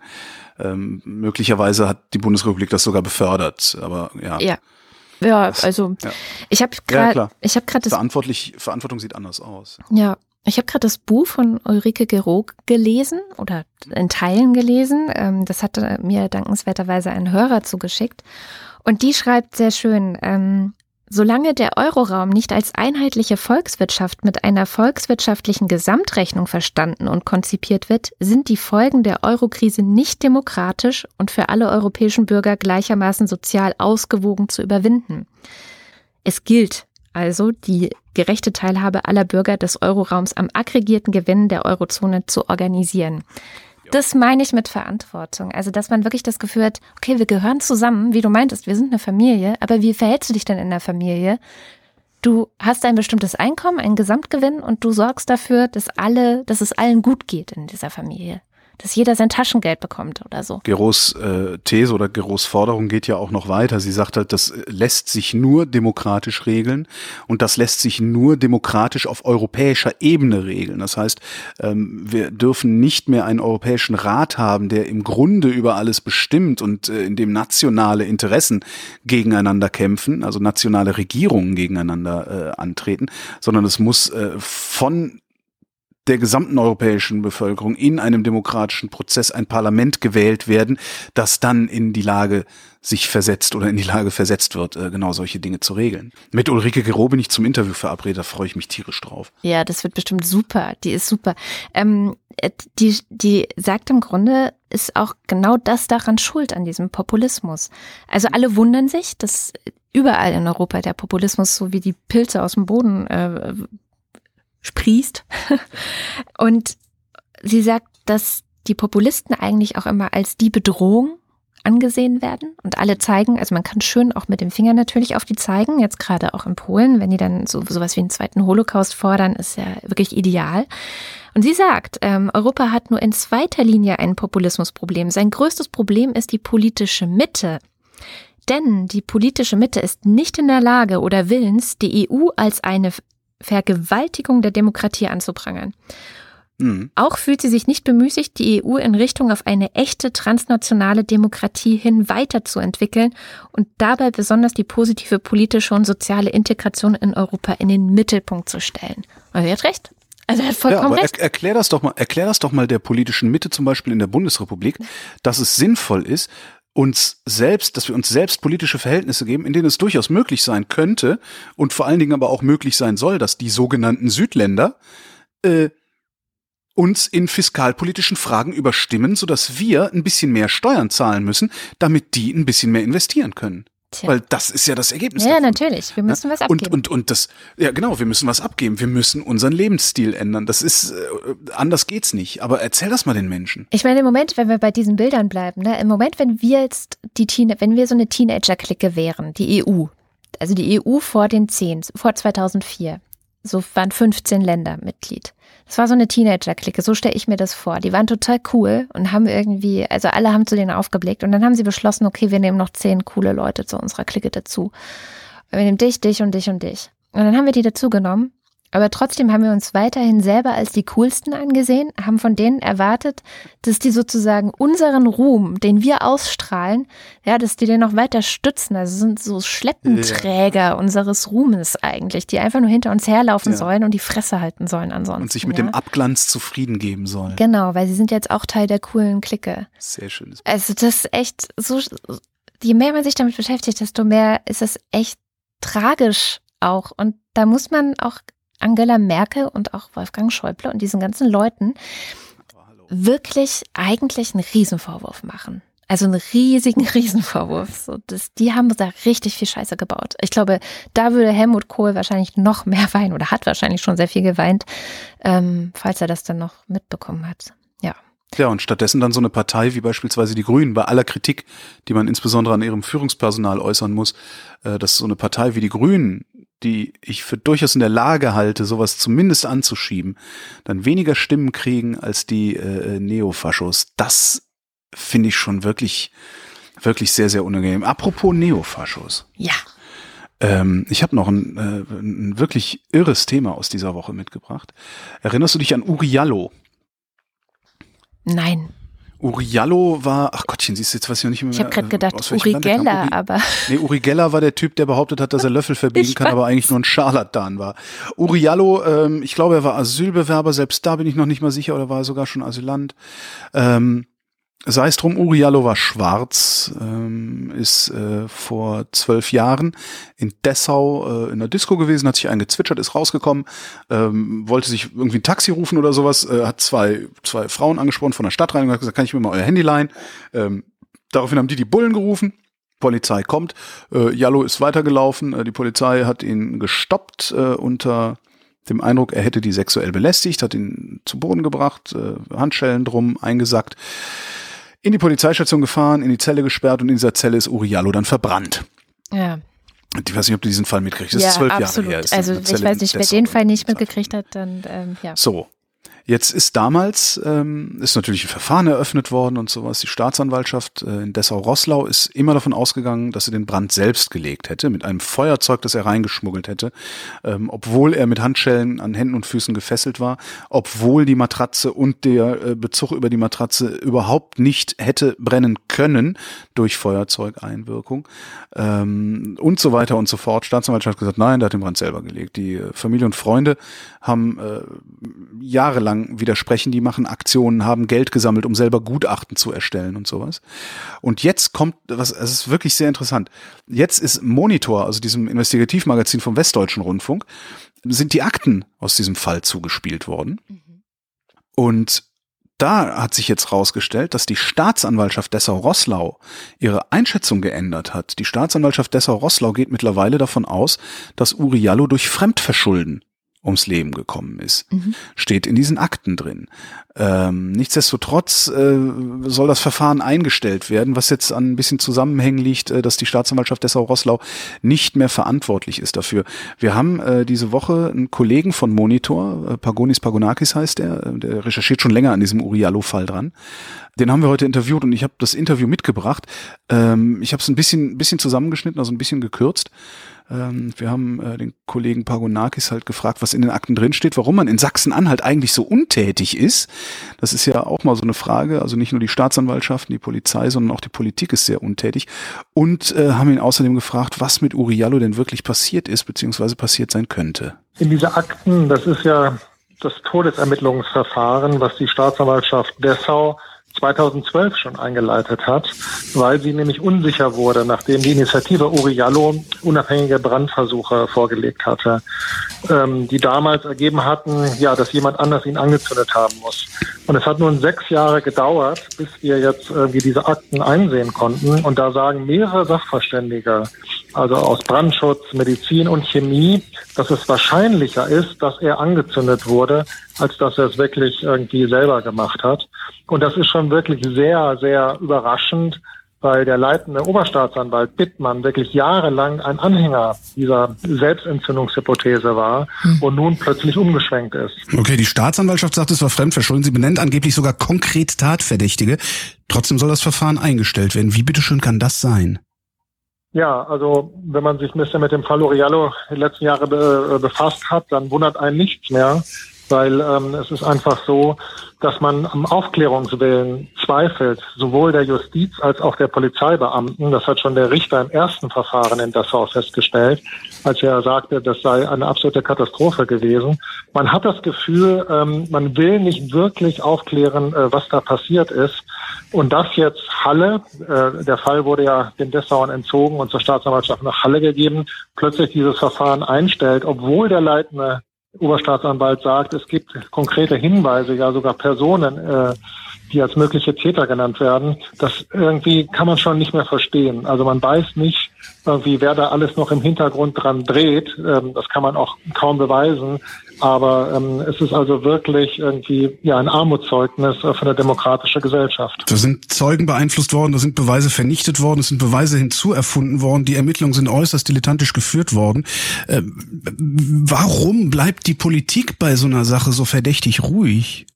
Ähm, möglicherweise hat die Bundesrepublik das sogar befördert, aber ja. Ja. Ja, also ja. ich habe gerade, ja, ich habe gerade das verantwortlich Verantwortung sieht anders aus. Ja, ich habe gerade das Buch von Ulrike Gerog gelesen oder in Teilen gelesen. Ähm, das hatte mir dankenswerterweise ein Hörer zugeschickt und die schreibt sehr schön. Solange der Euroraum nicht als einheitliche Volkswirtschaft mit einer volkswirtschaftlichen Gesamtrechnung verstanden und konzipiert wird, sind die Folgen der Eurokrise nicht demokratisch und für alle europäischen Bürger gleichermaßen sozial ausgewogen zu überwinden. Es gilt also, die gerechte Teilhabe aller Bürger des Euroraums am aggregierten Gewinn der Eurozone zu organisieren. Das meine ich mit Verantwortung. Also, dass man wirklich das Gefühl hat, okay, wir gehören zusammen, wie du meintest, wir sind eine Familie, aber wie verhältst du dich denn in der Familie? Du hast ein bestimmtes Einkommen, einen Gesamtgewinn und du sorgst dafür, dass alle, dass es allen gut geht in dieser Familie. Dass jeder sein Taschengeld bekommt oder so. Geros äh, These oder Geros Forderung geht ja auch noch weiter. Sie sagt halt, das lässt sich nur demokratisch regeln und das lässt sich nur demokratisch auf europäischer Ebene regeln. Das heißt, ähm, wir dürfen nicht mehr einen europäischen Rat haben, der im Grunde über alles bestimmt und äh, in dem nationale Interessen gegeneinander kämpfen, also nationale Regierungen gegeneinander äh, antreten, sondern es muss äh, von der gesamten europäischen Bevölkerung in einem demokratischen Prozess ein Parlament gewählt werden, das dann in die Lage sich versetzt oder in die Lage versetzt wird, äh, genau solche Dinge zu regeln. Mit Ulrike Gero bin ich zum Interview verabredet, da freue ich mich tierisch drauf. Ja, das wird bestimmt super. Die ist super. Ähm, äh, die, die sagt im Grunde, ist auch genau das daran schuld an diesem Populismus. Also alle wundern sich, dass überall in Europa der Populismus so wie die Pilze aus dem Boden äh, sprießt. (laughs) Und sie sagt, dass die Populisten eigentlich auch immer als die Bedrohung angesehen werden und alle zeigen, also man kann schön auch mit dem Finger natürlich auf die zeigen, jetzt gerade auch in Polen, wenn die dann so sowas wie einen zweiten Holocaust fordern, ist ja wirklich ideal. Und sie sagt, ähm, Europa hat nur in zweiter Linie ein Populismusproblem. Sein größtes Problem ist die politische Mitte. Denn die politische Mitte ist nicht in der Lage oder willens, die EU als eine Vergewaltigung der Demokratie anzuprangern. Mhm. Auch fühlt sie sich nicht bemüßigt, die EU in Richtung auf eine echte transnationale Demokratie hin weiterzuentwickeln und dabei besonders die positive politische und soziale Integration in Europa in den Mittelpunkt zu stellen. Also er hat recht. Also er hat vollkommen ja, aber recht. Er, erklär das doch mal, erklär das doch mal der politischen Mitte zum Beispiel in der Bundesrepublik, dass es sinnvoll ist, uns selbst, dass wir uns selbst politische Verhältnisse geben, in denen es durchaus möglich sein könnte und vor allen Dingen aber auch möglich sein soll, dass die sogenannten Südländer äh, uns in fiskalpolitischen Fragen überstimmen, sodass wir ein bisschen mehr Steuern zahlen müssen, damit die ein bisschen mehr investieren können. Tja. Weil das ist ja das Ergebnis. Ja, davon. natürlich. Wir müssen ja? was abgeben. Und, und, und das, ja genau, wir müssen was abgeben. Wir müssen unseren Lebensstil ändern. Das ist, äh, anders geht's nicht. Aber erzähl das mal den Menschen. Ich meine, im Moment, wenn wir bei diesen Bildern bleiben, ne, im Moment, wenn wir jetzt die Teen wenn wir so eine Teenager-Clique wären, die EU, also die EU vor den zehn, vor 2004, so waren 15 Länder Mitglied. Das war so eine Teenager-Clique, so stelle ich mir das vor. Die waren total cool und haben irgendwie, also alle haben zu denen aufgeblickt und dann haben sie beschlossen, okay, wir nehmen noch zehn coole Leute zu unserer Clique dazu. Wir nehmen dich, dich und dich und dich. Und dann haben wir die dazu genommen aber trotzdem haben wir uns weiterhin selber als die coolsten angesehen, haben von denen erwartet, dass die sozusagen unseren Ruhm, den wir ausstrahlen, ja, dass die den noch weiter stützen. Also sind so Schleppenträger ja. unseres Ruhmes eigentlich, die einfach nur hinter uns herlaufen ja. sollen und die Fresse halten sollen ansonsten. Und sich mit ja. dem Abglanz zufrieden geben sollen. Genau, weil sie sind jetzt auch Teil der coolen Clique. Sehr schön. Also das ist echt so, je mehr man sich damit beschäftigt, desto mehr ist es echt tragisch auch. Und da muss man auch Angela Merkel und auch Wolfgang Schäuble und diesen ganzen Leuten wirklich eigentlich einen Riesenvorwurf machen. Also einen riesigen (laughs) Riesenvorwurf. So, das, die haben da richtig viel Scheiße gebaut. Ich glaube, da würde Helmut Kohl wahrscheinlich noch mehr (laughs) weinen oder hat wahrscheinlich schon sehr viel geweint, ähm, falls er das dann noch mitbekommen hat. Ja. Ja, und stattdessen dann so eine Partei wie beispielsweise die Grünen, bei aller Kritik, die man insbesondere an ihrem Führungspersonal äußern muss, äh, dass so eine Partei wie die Grünen die ich für durchaus in der Lage halte, sowas zumindest anzuschieben, dann weniger Stimmen kriegen als die äh, Neofaschos. Das finde ich schon wirklich, wirklich sehr, sehr unangenehm. Apropos Neofaschos. Ja. Ähm, ich habe noch ein, äh, ein wirklich irres Thema aus dieser Woche mitgebracht. Erinnerst du dich an Uriallo? Nein. Uriallo war, ach Gottchen, siehst du jetzt was ich noch nicht mehr. Ich habe gerade gedacht, Uri Geller, Uri, aber. Nee, Uri Geller war der Typ, der behauptet hat, dass er Löffel verbiegen kann, aber eigentlich nur ein Scharlatan war. Uriallo, ähm, ich glaube, er war Asylbewerber, selbst da bin ich noch nicht mal sicher, oder war er sogar schon Asylant. Ähm, Sei es drum, Uriallo war schwarz, ähm, ist äh, vor zwölf Jahren in Dessau äh, in der Disco gewesen, hat sich eingezwitschert, ist rausgekommen, ähm, wollte sich irgendwie ein Taxi rufen oder sowas, äh, hat zwei, zwei Frauen angesprochen von der Stadt rein und hat gesagt, kann ich mir mal euer Handy leihen? Ähm, daraufhin haben die die Bullen gerufen. Polizei kommt, äh, Jallo ist weitergelaufen, äh, die Polizei hat ihn gestoppt äh, unter dem Eindruck, er hätte die sexuell belästigt, hat ihn zu Boden gebracht, äh, Handschellen drum eingesackt in die Polizeistation gefahren, in die Zelle gesperrt und in dieser Zelle ist Uriallo dann verbrannt. Ja. Ich weiß nicht, ob du diesen Fall mitkriegst. Das ja, ist zwölf absolut. Jahre her. also ich weiß nicht, wer den Fall nicht mitgekriegt hat, dann ähm, ja. So. Jetzt ist damals, ähm, ist natürlich ein Verfahren eröffnet worden und sowas. Die Staatsanwaltschaft äh, in Dessau-Rosslau ist immer davon ausgegangen, dass er den Brand selbst gelegt hätte, mit einem Feuerzeug, das er reingeschmuggelt hätte, ähm, obwohl er mit Handschellen an Händen und Füßen gefesselt war, obwohl die Matratze und der äh, Bezug über die Matratze überhaupt nicht hätte brennen können durch Feuerzeugeinwirkung ähm, und so weiter und so fort. Staatsanwaltschaft hat gesagt, nein, der hat den Brand selber gelegt. Die äh, Familie und Freunde haben äh, jahrelang widersprechen, die machen Aktionen, haben Geld gesammelt, um selber Gutachten zu erstellen und sowas. Und jetzt kommt, was, es ist wirklich sehr interessant. Jetzt ist Monitor, also diesem Investigativmagazin vom Westdeutschen Rundfunk, sind die Akten aus diesem Fall zugespielt worden. Mhm. Und da hat sich jetzt rausgestellt, dass die Staatsanwaltschaft Dessau-Rosslau ihre Einschätzung geändert hat. Die Staatsanwaltschaft Dessau-Rosslau geht mittlerweile davon aus, dass Uriallo durch Fremdverschulden ums Leben gekommen ist. Mhm. Steht in diesen Akten drin. Ähm, nichtsdestotrotz äh, soll das Verfahren eingestellt werden, was jetzt an ein bisschen Zusammenhängen liegt, äh, dass die Staatsanwaltschaft Dessau-Rosslau nicht mehr verantwortlich ist dafür. Wir haben äh, diese Woche einen Kollegen von Monitor, äh, Pagonis Pagonakis heißt er, äh, der recherchiert schon länger an diesem Uriallo-Fall dran. Den haben wir heute interviewt und ich habe das Interview mitgebracht. Ähm, ich habe es ein bisschen, bisschen zusammengeschnitten, also ein bisschen gekürzt. Ähm, wir haben äh, den Kollegen Pagonakis halt gefragt, was in den Akten drinsteht, warum man in Sachsen-Anhalt eigentlich so untätig ist. Das ist ja auch mal so eine Frage. Also nicht nur die Staatsanwaltschaften, die Polizei, sondern auch die Politik ist sehr untätig. Und äh, haben ihn außerdem gefragt, was mit Uriallo denn wirklich passiert ist, beziehungsweise passiert sein könnte. In diese Akten, das ist ja das Todesermittlungsverfahren, was die Staatsanwaltschaft Dessau 2012 schon eingeleitet hat, weil sie nämlich unsicher wurde, nachdem die Initiative Uriallo unabhängige Brandversuche vorgelegt hatte, ähm, die damals ergeben hatten, ja, dass jemand anders ihn angezündet haben muss. Und es hat nun sechs Jahre gedauert, bis wir jetzt irgendwie diese Akten einsehen konnten. Und da sagen mehrere Sachverständige, also aus Brandschutz, Medizin und Chemie, dass es wahrscheinlicher ist, dass er angezündet wurde, als dass er es wirklich irgendwie selber gemacht hat. Und das ist schon wirklich sehr, sehr überraschend, weil der leitende Oberstaatsanwalt Bittmann wirklich jahrelang ein Anhänger dieser Selbstentzündungshypothese war hm. und nun plötzlich umgeschwenkt ist. Okay, die Staatsanwaltschaft sagt, es war Fremdverschulden. Sie benennt angeblich sogar konkret Tatverdächtige. Trotzdem soll das Verfahren eingestellt werden. Wie bitteschön kann das sein? Ja, also wenn man sich ein bisschen mit dem Fall Oriallo die letzten Jahre be äh, befasst hat, dann wundert einen nichts mehr, weil ähm, es ist einfach so, dass man am Aufklärungswillen zweifelt, sowohl der Justiz als auch der Polizeibeamten. Das hat schon der Richter im ersten Verfahren in Dessau festgestellt, als er sagte, das sei eine absolute Katastrophe gewesen. Man hat das Gefühl, ähm, man will nicht wirklich aufklären, äh, was da passiert ist. Und das jetzt Halle, äh, der Fall wurde ja den Dessauern entzogen und zur Staatsanwaltschaft nach Halle gegeben, plötzlich dieses Verfahren einstellt, obwohl der leitende Oberstaatsanwalt sagt, es gibt konkrete Hinweise, ja sogar Personen, äh, die als mögliche Täter genannt werden, das irgendwie kann man schon nicht mehr verstehen. Also man weiß nicht, irgendwie, wer da alles noch im Hintergrund dran dreht. Ähm, das kann man auch kaum beweisen. Aber ähm, es ist also wirklich irgendwie ja ein Armutszeugnis für eine demokratische Gesellschaft. Da sind Zeugen beeinflusst worden, da sind Beweise vernichtet worden, es sind Beweise hinzuerfunden worden, die Ermittlungen sind äußerst dilettantisch geführt worden. Ähm, warum bleibt die Politik bei so einer Sache so verdächtig ruhig?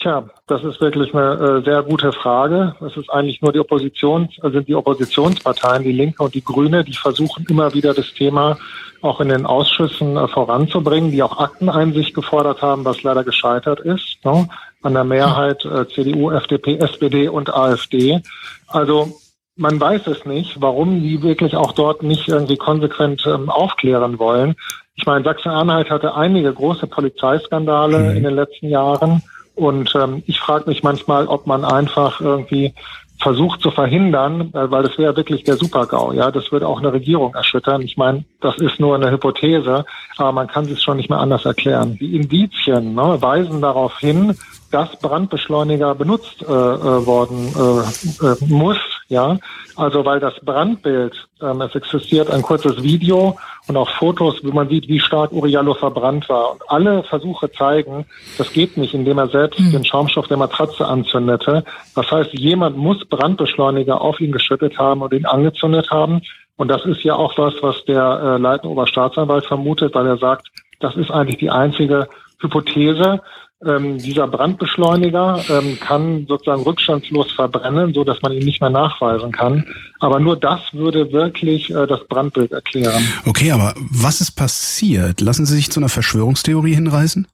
Tja, das ist wirklich eine äh, sehr gute Frage. Es ist eigentlich nur die Opposition, äh, sind die Oppositionsparteien, die Linke und die Grüne, die versuchen immer wieder das Thema auch in den Ausschüssen äh, voranzubringen, die auch Akteneinsicht gefordert haben, was leider gescheitert ist, ne? an der Mehrheit äh, CDU, FDP, SPD und AfD. Also man weiß es nicht, warum die wirklich auch dort nicht irgendwie konsequent ähm, aufklären wollen. Ich meine, Sachsen-Anhalt hatte einige große Polizeiskandale mhm. in den letzten Jahren. Und ähm, ich frage mich manchmal, ob man einfach irgendwie versucht zu verhindern, äh, weil das wäre wirklich der Supergau. Ja, das würde auch eine Regierung erschüttern. Ich meine, das ist nur eine Hypothese, aber man kann es schon nicht mehr anders erklären. Die Indizien ne, weisen darauf hin, dass Brandbeschleuniger benutzt äh, äh, worden äh, äh, muss. Ja, also weil das Brandbild, ähm, es existiert ein kurzes Video und auch Fotos, wo man sieht, wie stark Uriallo verbrannt war. Und alle Versuche zeigen, das geht nicht, indem er selbst mhm. den Schaumstoff der Matratze anzündete. Das heißt, jemand muss Brandbeschleuniger auf ihn geschüttet haben und ihn angezündet haben. Und das ist ja auch was, was der äh, leitende Oberstaatsanwalt vermutet, weil er sagt, das ist eigentlich die einzige Hypothese, ähm, dieser Brandbeschleuniger ähm, kann sozusagen rückstandslos verbrennen, so dass man ihn nicht mehr nachweisen kann. Aber nur das würde wirklich äh, das Brandbild erklären. Okay, aber was ist passiert? Lassen Sie sich zu einer Verschwörungstheorie hinreißen?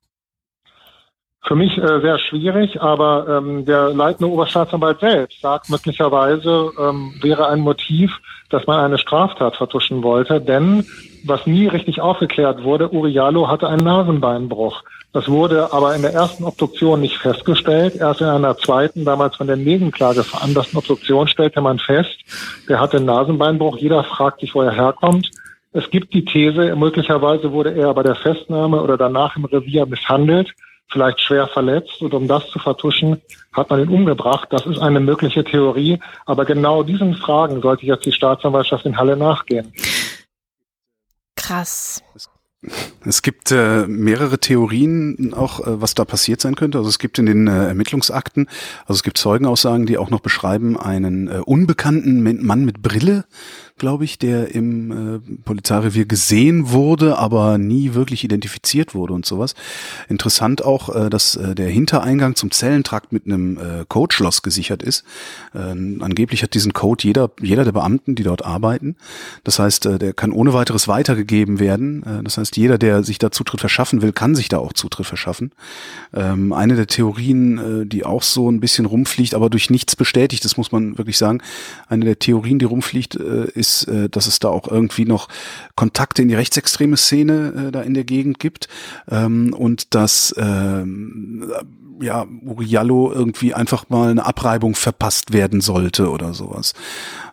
Für mich äh, sehr schwierig, aber ähm, der leitende Oberstaatsanwalt selbst sagt möglicherweise ähm, wäre ein Motiv, dass man eine Straftat vertuschen wollte, denn was nie richtig aufgeklärt wurde, Uriallo hatte einen Nasenbeinbruch. Das wurde aber in der ersten Obduktion nicht festgestellt. Erst in einer zweiten, damals von der Nebenklage veranlassten Obduktion stellte man fest, der hatte einen Nasenbeinbruch. Jeder fragt sich, wo er herkommt. Es gibt die These, möglicherweise wurde er bei der Festnahme oder danach im Revier misshandelt vielleicht schwer verletzt. Und um das zu vertuschen, hat man ihn umgebracht. Das ist eine mögliche Theorie. Aber genau diesen Fragen sollte jetzt die Staatsanwaltschaft in Halle nachgehen. Krass. Es gibt äh, mehrere Theorien auch, äh, was da passiert sein könnte. Also es gibt in den äh, Ermittlungsakten, also es gibt Zeugenaussagen, die auch noch beschreiben, einen äh, unbekannten Mann mit Brille, glaube ich, der im äh, Polizeirevier gesehen wurde, aber nie wirklich identifiziert wurde und sowas. Interessant auch, äh, dass äh, der Hintereingang zum Zellentrakt mit einem äh, Codeschloss gesichert ist. Äh, angeblich hat diesen Code jeder, jeder der Beamten, die dort arbeiten. Das heißt, äh, der kann ohne weiteres weitergegeben werden. Äh, das heißt, jeder, der sich da Zutritt verschaffen will, kann sich da auch Zutritt verschaffen. Ähm, eine der Theorien, äh, die auch so ein bisschen rumfliegt, aber durch nichts bestätigt, das muss man wirklich sagen, eine der Theorien, die rumfliegt, äh, ist, äh, dass es da auch irgendwie noch Kontakte in die rechtsextreme Szene äh, da in der Gegend gibt ähm, und dass ähm, ja, Uriallo irgendwie einfach mal eine Abreibung verpasst werden sollte oder sowas.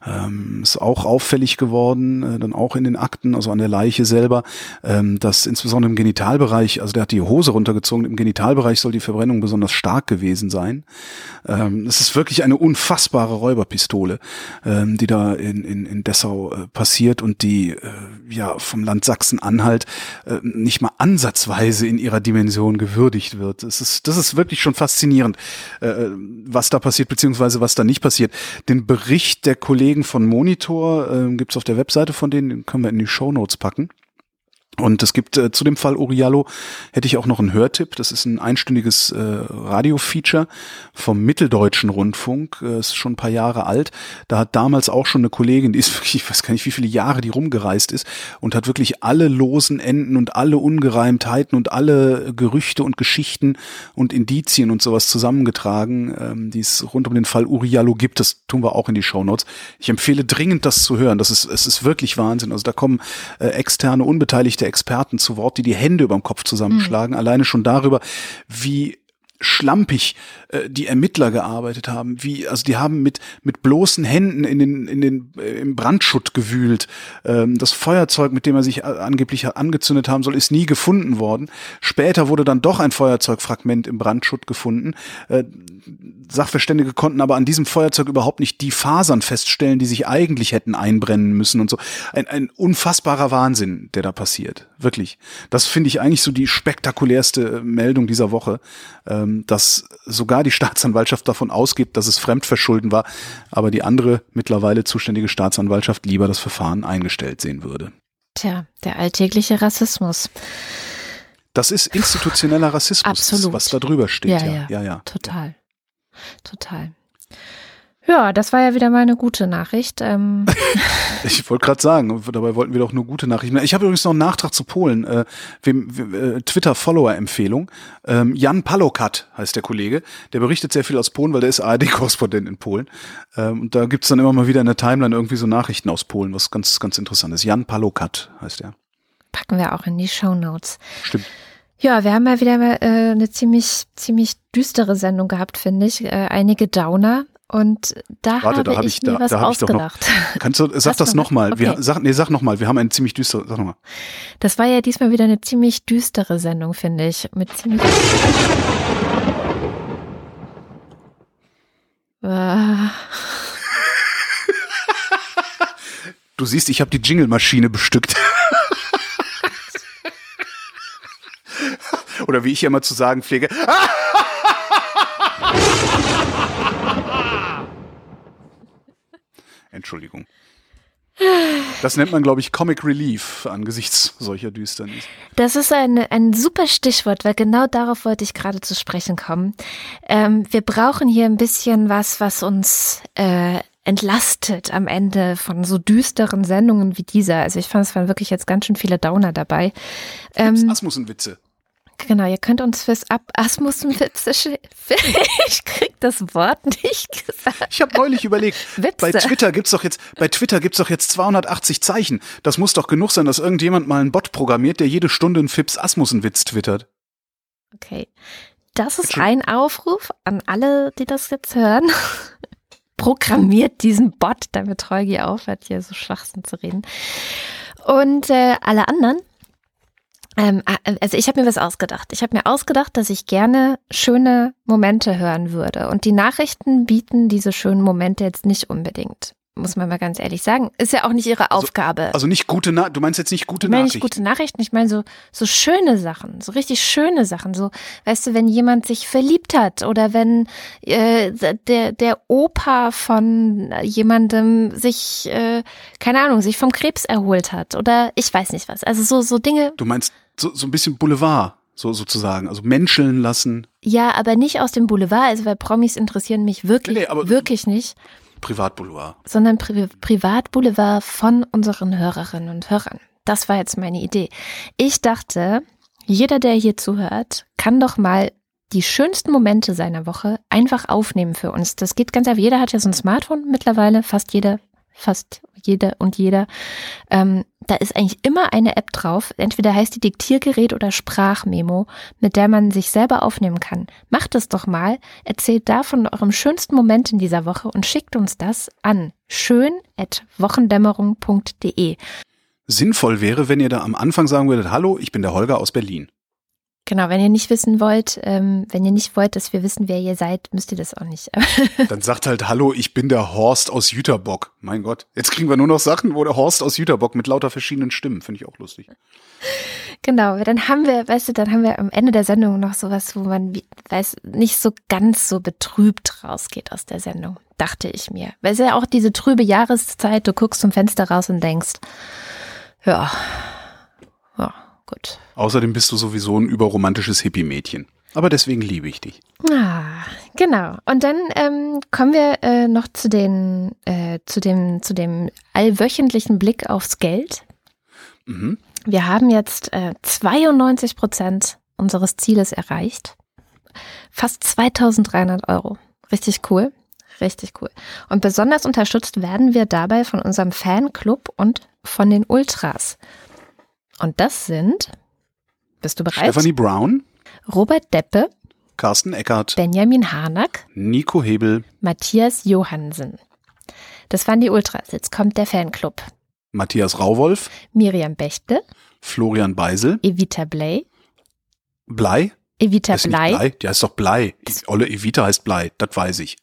Ähm, ist auch auffällig geworden, äh, dann auch in den Akten, also an der Leiche selber, ähm, dass insbesondere im Genitalbereich, also der hat die Hose runtergezogen, im Genitalbereich soll die Verbrennung besonders stark gewesen sein. Ähm, es ist wirklich eine unfassbare Räuberpistole, ähm, die da in, in, in Dessau äh, passiert und die äh, ja vom Land Sachsen-Anhalt äh, nicht mal ansatzweise in ihrer Dimension gewürdigt wird. Es ist, das ist wirklich schon faszinierend, äh, was da passiert, beziehungsweise was da nicht passiert. Den Bericht der Kollegen Kollegen von Monitor, äh, gibt es auf der Webseite von denen, den können wir in die Show Notes packen. Und es gibt äh, zu dem Fall Uriallo hätte ich auch noch einen Hörtipp. Das ist ein einstündiges äh, Radio-Feature vom Mitteldeutschen Rundfunk. Äh, ist schon ein paar Jahre alt. Da hat damals auch schon eine Kollegin, die ist (laughs) wirklich, ich weiß gar nicht, wie viele Jahre die rumgereist ist und hat wirklich alle losen Enden und alle Ungereimtheiten und alle Gerüchte und Geschichten und Indizien und sowas zusammengetragen, ähm, die es rund um den Fall Uriallo gibt. Das tun wir auch in die Show Notes. Ich empfehle dringend, das zu hören. Das ist, es ist wirklich Wahnsinn. Also da kommen äh, externe, unbeteiligte Experten zu Wort, die die Hände über dem Kopf zusammenschlagen, mhm. alleine schon darüber, wie schlampig äh, die Ermittler gearbeitet haben, wie also die haben mit mit bloßen Händen in den in den äh, im Brandschutt gewühlt. Ähm, das Feuerzeug, mit dem er sich äh, angeblich angezündet haben soll, ist nie gefunden worden. Später wurde dann doch ein Feuerzeugfragment im Brandschutt gefunden. Äh, Sachverständige konnten aber an diesem Feuerzeug überhaupt nicht die Fasern feststellen, die sich eigentlich hätten einbrennen müssen und so. Ein, ein unfassbarer Wahnsinn, der da passiert. Wirklich. Das finde ich eigentlich so die spektakulärste Meldung dieser Woche. Ähm, ähm, dass sogar die Staatsanwaltschaft davon ausgeht, dass es Fremdverschulden war, aber die andere mittlerweile zuständige Staatsanwaltschaft lieber das Verfahren eingestellt sehen würde. Tja, der alltägliche Rassismus. Das ist institutioneller Rassismus, Absolut. was da drüber steht. Ja, ja, ja, ja. total. Total. Ja, das war ja wieder mal eine gute Nachricht. Ähm. (laughs) ich wollte gerade sagen, dabei wollten wir doch nur gute Nachrichten. Ich habe übrigens noch einen Nachtrag zu Polen. Äh, äh, Twitter-Follower-Empfehlung. Ähm, Jan Palokat heißt der Kollege. Der berichtet sehr viel aus Polen, weil der ist ARD-Korrespondent in Polen. Ähm, und da gibt's dann immer mal wieder in der Timeline irgendwie so Nachrichten aus Polen, was ganz, ganz interessant ist. Jan Palokat heißt er. Packen wir auch in die Show Notes. Stimmt. Ja, wir haben ja wieder mal, äh, eine ziemlich, ziemlich düstere Sendung gehabt, finde ich. Äh, einige Downer. Und da Warte, habe da hab ich, ich da, was da ausgedacht. Noch, (laughs) kannst du, sag das nochmal. Okay. sag, nee, sag nochmal. Wir haben eine ziemlich düstere, sag nochmal. Das war ja diesmal wieder eine ziemlich düstere Sendung, finde ich. Mit ziemlich. (laughs) du siehst, ich habe die Jingle-Maschine bestückt. (laughs) Oder wie ich immer zu sagen pflege. Entschuldigung. Das nennt man, glaube ich, Comic Relief angesichts solcher Düsternis. Das ist ein, ein super Stichwort, weil genau darauf wollte ich gerade zu sprechen kommen. Ähm, wir brauchen hier ein bisschen was, was uns äh, entlastet am Ende von so düsteren Sendungen wie dieser. Also ich fand, es waren wirklich jetzt ganz schön viele Downer dabei. Ähm, Asmussen-Witze. Genau, ihr könnt uns fürs Ab Asmussen-Witze (laughs) Ich krieg das Wort nicht gesagt. Ich habe neulich überlegt, Witze. bei Twitter gibt's doch jetzt bei Twitter gibt's doch jetzt 280 Zeichen. Das muss doch genug sein, dass irgendjemand mal einen Bot programmiert, der jede Stunde einen Fips Asmussen-Witz twittert. Okay. Das ist ein Aufruf an alle, die das jetzt hören. (laughs) Programmiert diesen Bot, damit Holgi aufhört, hier so Schwachsinn zu reden. Und äh, alle anderen, ähm, äh, also ich habe mir was ausgedacht. Ich habe mir ausgedacht, dass ich gerne schöne Momente hören würde. Und die Nachrichten bieten diese schönen Momente jetzt nicht unbedingt muss man mal ganz ehrlich sagen. Ist ja auch nicht ihre also, Aufgabe. Also, also nicht gute Na du meinst jetzt nicht gute ich meine Nachrichten? nicht gute Nachrichten, ich meine so, so schöne Sachen, so richtig schöne Sachen. So, weißt du, wenn jemand sich verliebt hat oder wenn äh, der, der Opa von jemandem sich, äh, keine Ahnung, sich vom Krebs erholt hat oder ich weiß nicht was. Also so, so Dinge. Du meinst so, so ein bisschen Boulevard? so sozusagen, also menscheln lassen. Ja, aber nicht aus dem Boulevard, also weil Promis interessieren mich wirklich, nee, wirklich nicht. Privatboulevard. Sondern Pri Privatboulevard von unseren Hörerinnen und Hörern. Das war jetzt meine Idee. Ich dachte, jeder, der hier zuhört, kann doch mal die schönsten Momente seiner Woche einfach aufnehmen für uns. Das geht ganz einfach. Jeder hat ja so ein Smartphone mittlerweile, fast jeder fast jeder und jeder. Ähm, da ist eigentlich immer eine App drauf. Entweder heißt die Diktiergerät oder Sprachmemo, mit der man sich selber aufnehmen kann. Macht es doch mal. Erzählt da von eurem schönsten Moment in dieser Woche und schickt uns das an schön.wochendämmerung.de. Sinnvoll wäre, wenn ihr da am Anfang sagen würdet, hallo, ich bin der Holger aus Berlin. Genau, wenn ihr nicht wissen wollt, ähm, wenn ihr nicht wollt, dass wir wissen, wer ihr seid, müsst ihr das auch nicht. (laughs) Dann sagt halt, hallo, ich bin der Horst aus Jüterbock. Mein Gott, jetzt kriegen wir nur noch Sachen, wo der Horst aus Jüterbock mit lauter verschiedenen Stimmen, finde ich auch lustig. Genau, dann haben wir, weißt du, dann haben wir am Ende der Sendung noch sowas, wo man, weiß, nicht so ganz so betrübt rausgeht aus der Sendung, dachte ich mir. Weil es ja auch diese trübe Jahreszeit, du guckst zum Fenster raus und denkst, ja, ja, gut. Außerdem bist du sowieso ein überromantisches Hippie-Mädchen. Aber deswegen liebe ich dich. Ah, genau. Und dann ähm, kommen wir äh, noch zu den, äh, zu dem, zu dem allwöchentlichen Blick aufs Geld. Mhm. Wir haben jetzt äh, 92 Prozent unseres Zieles erreicht. Fast 2300 Euro. Richtig cool. Richtig cool. Und besonders unterstützt werden wir dabei von unserem Fanclub und von den Ultras. Und das sind, bist du bereit? Stephanie Brown, Robert Deppe, Carsten Eckert, Benjamin Harnack, Nico Hebel, Matthias Johansen. Das waren die Ultras. Jetzt kommt der Fanclub. Matthias Rauwolf, Miriam Bechtle, Florian Beisel, Evita Bley, Blei, Evita Blei. Blei. Die heißt doch Blei. Die olle Evita heißt Blei, das weiß ich.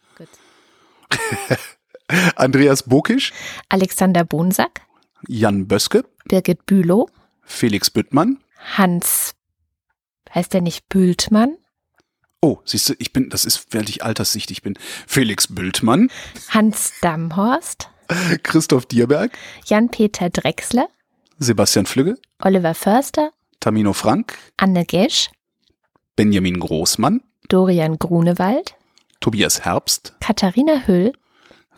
(laughs) Andreas Bokisch, Alexander Bonsack, Jan Böske, Birgit Bülow, Felix Büttmann. Hans, heißt der nicht Bültmann? Oh, siehst du, ich bin, das ist, während ich alterssichtig bin. Felix Bültmann. Hans Damhorst. (laughs) Christoph Dierberg. Jan-Peter Drechsler. Sebastian Flügge. Oliver Förster. Tamino Frank. Anne Gesch. Benjamin Großmann. Dorian Grunewald. Tobias Herbst. Katharina Hüll.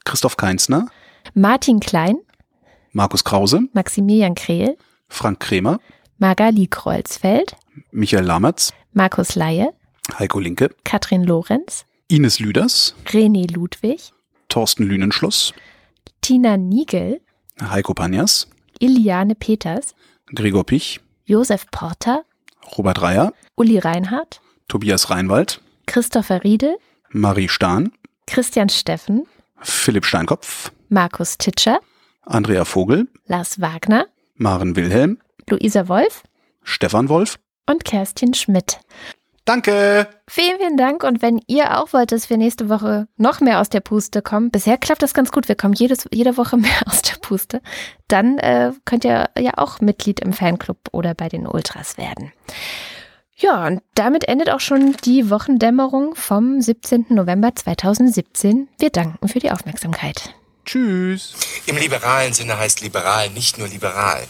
Christoph Keinsner. Martin Klein. Markus Krause. Maximilian Krehl. Frank Kremer, Magali Kreuzfeld, Michael Lamertz, Markus Laie, Heiko Linke, Katrin Lorenz, Ines Lüders, René Ludwig, Thorsten Lünenschloss, Tina Niegel, Heiko Panjas, Iliane Peters, Gregor Pich, Josef Porter, Robert Reyer, Uli Reinhardt, Tobias Reinwald, Christopher Riedel, Marie Stahn, Christian Steffen, Philipp Steinkopf, Markus Titscher, Andrea Vogel, Lars Wagner, Maren Wilhelm, Luisa Wolf, Stefan Wolf und Kerstin Schmidt. Danke. Vielen, vielen Dank. Und wenn ihr auch wollt, dass wir nächste Woche noch mehr aus der Puste kommen, bisher klappt das ganz gut. Wir kommen jedes, jede Woche (laughs) mehr aus der Puste. Dann äh, könnt ihr ja auch Mitglied im Fanclub oder bei den Ultras werden. Ja, und damit endet auch schon die Wochendämmerung vom 17. November 2017. Wir danken für die Aufmerksamkeit. Tschüss. Im liberalen Sinne heißt liberal nicht nur liberal.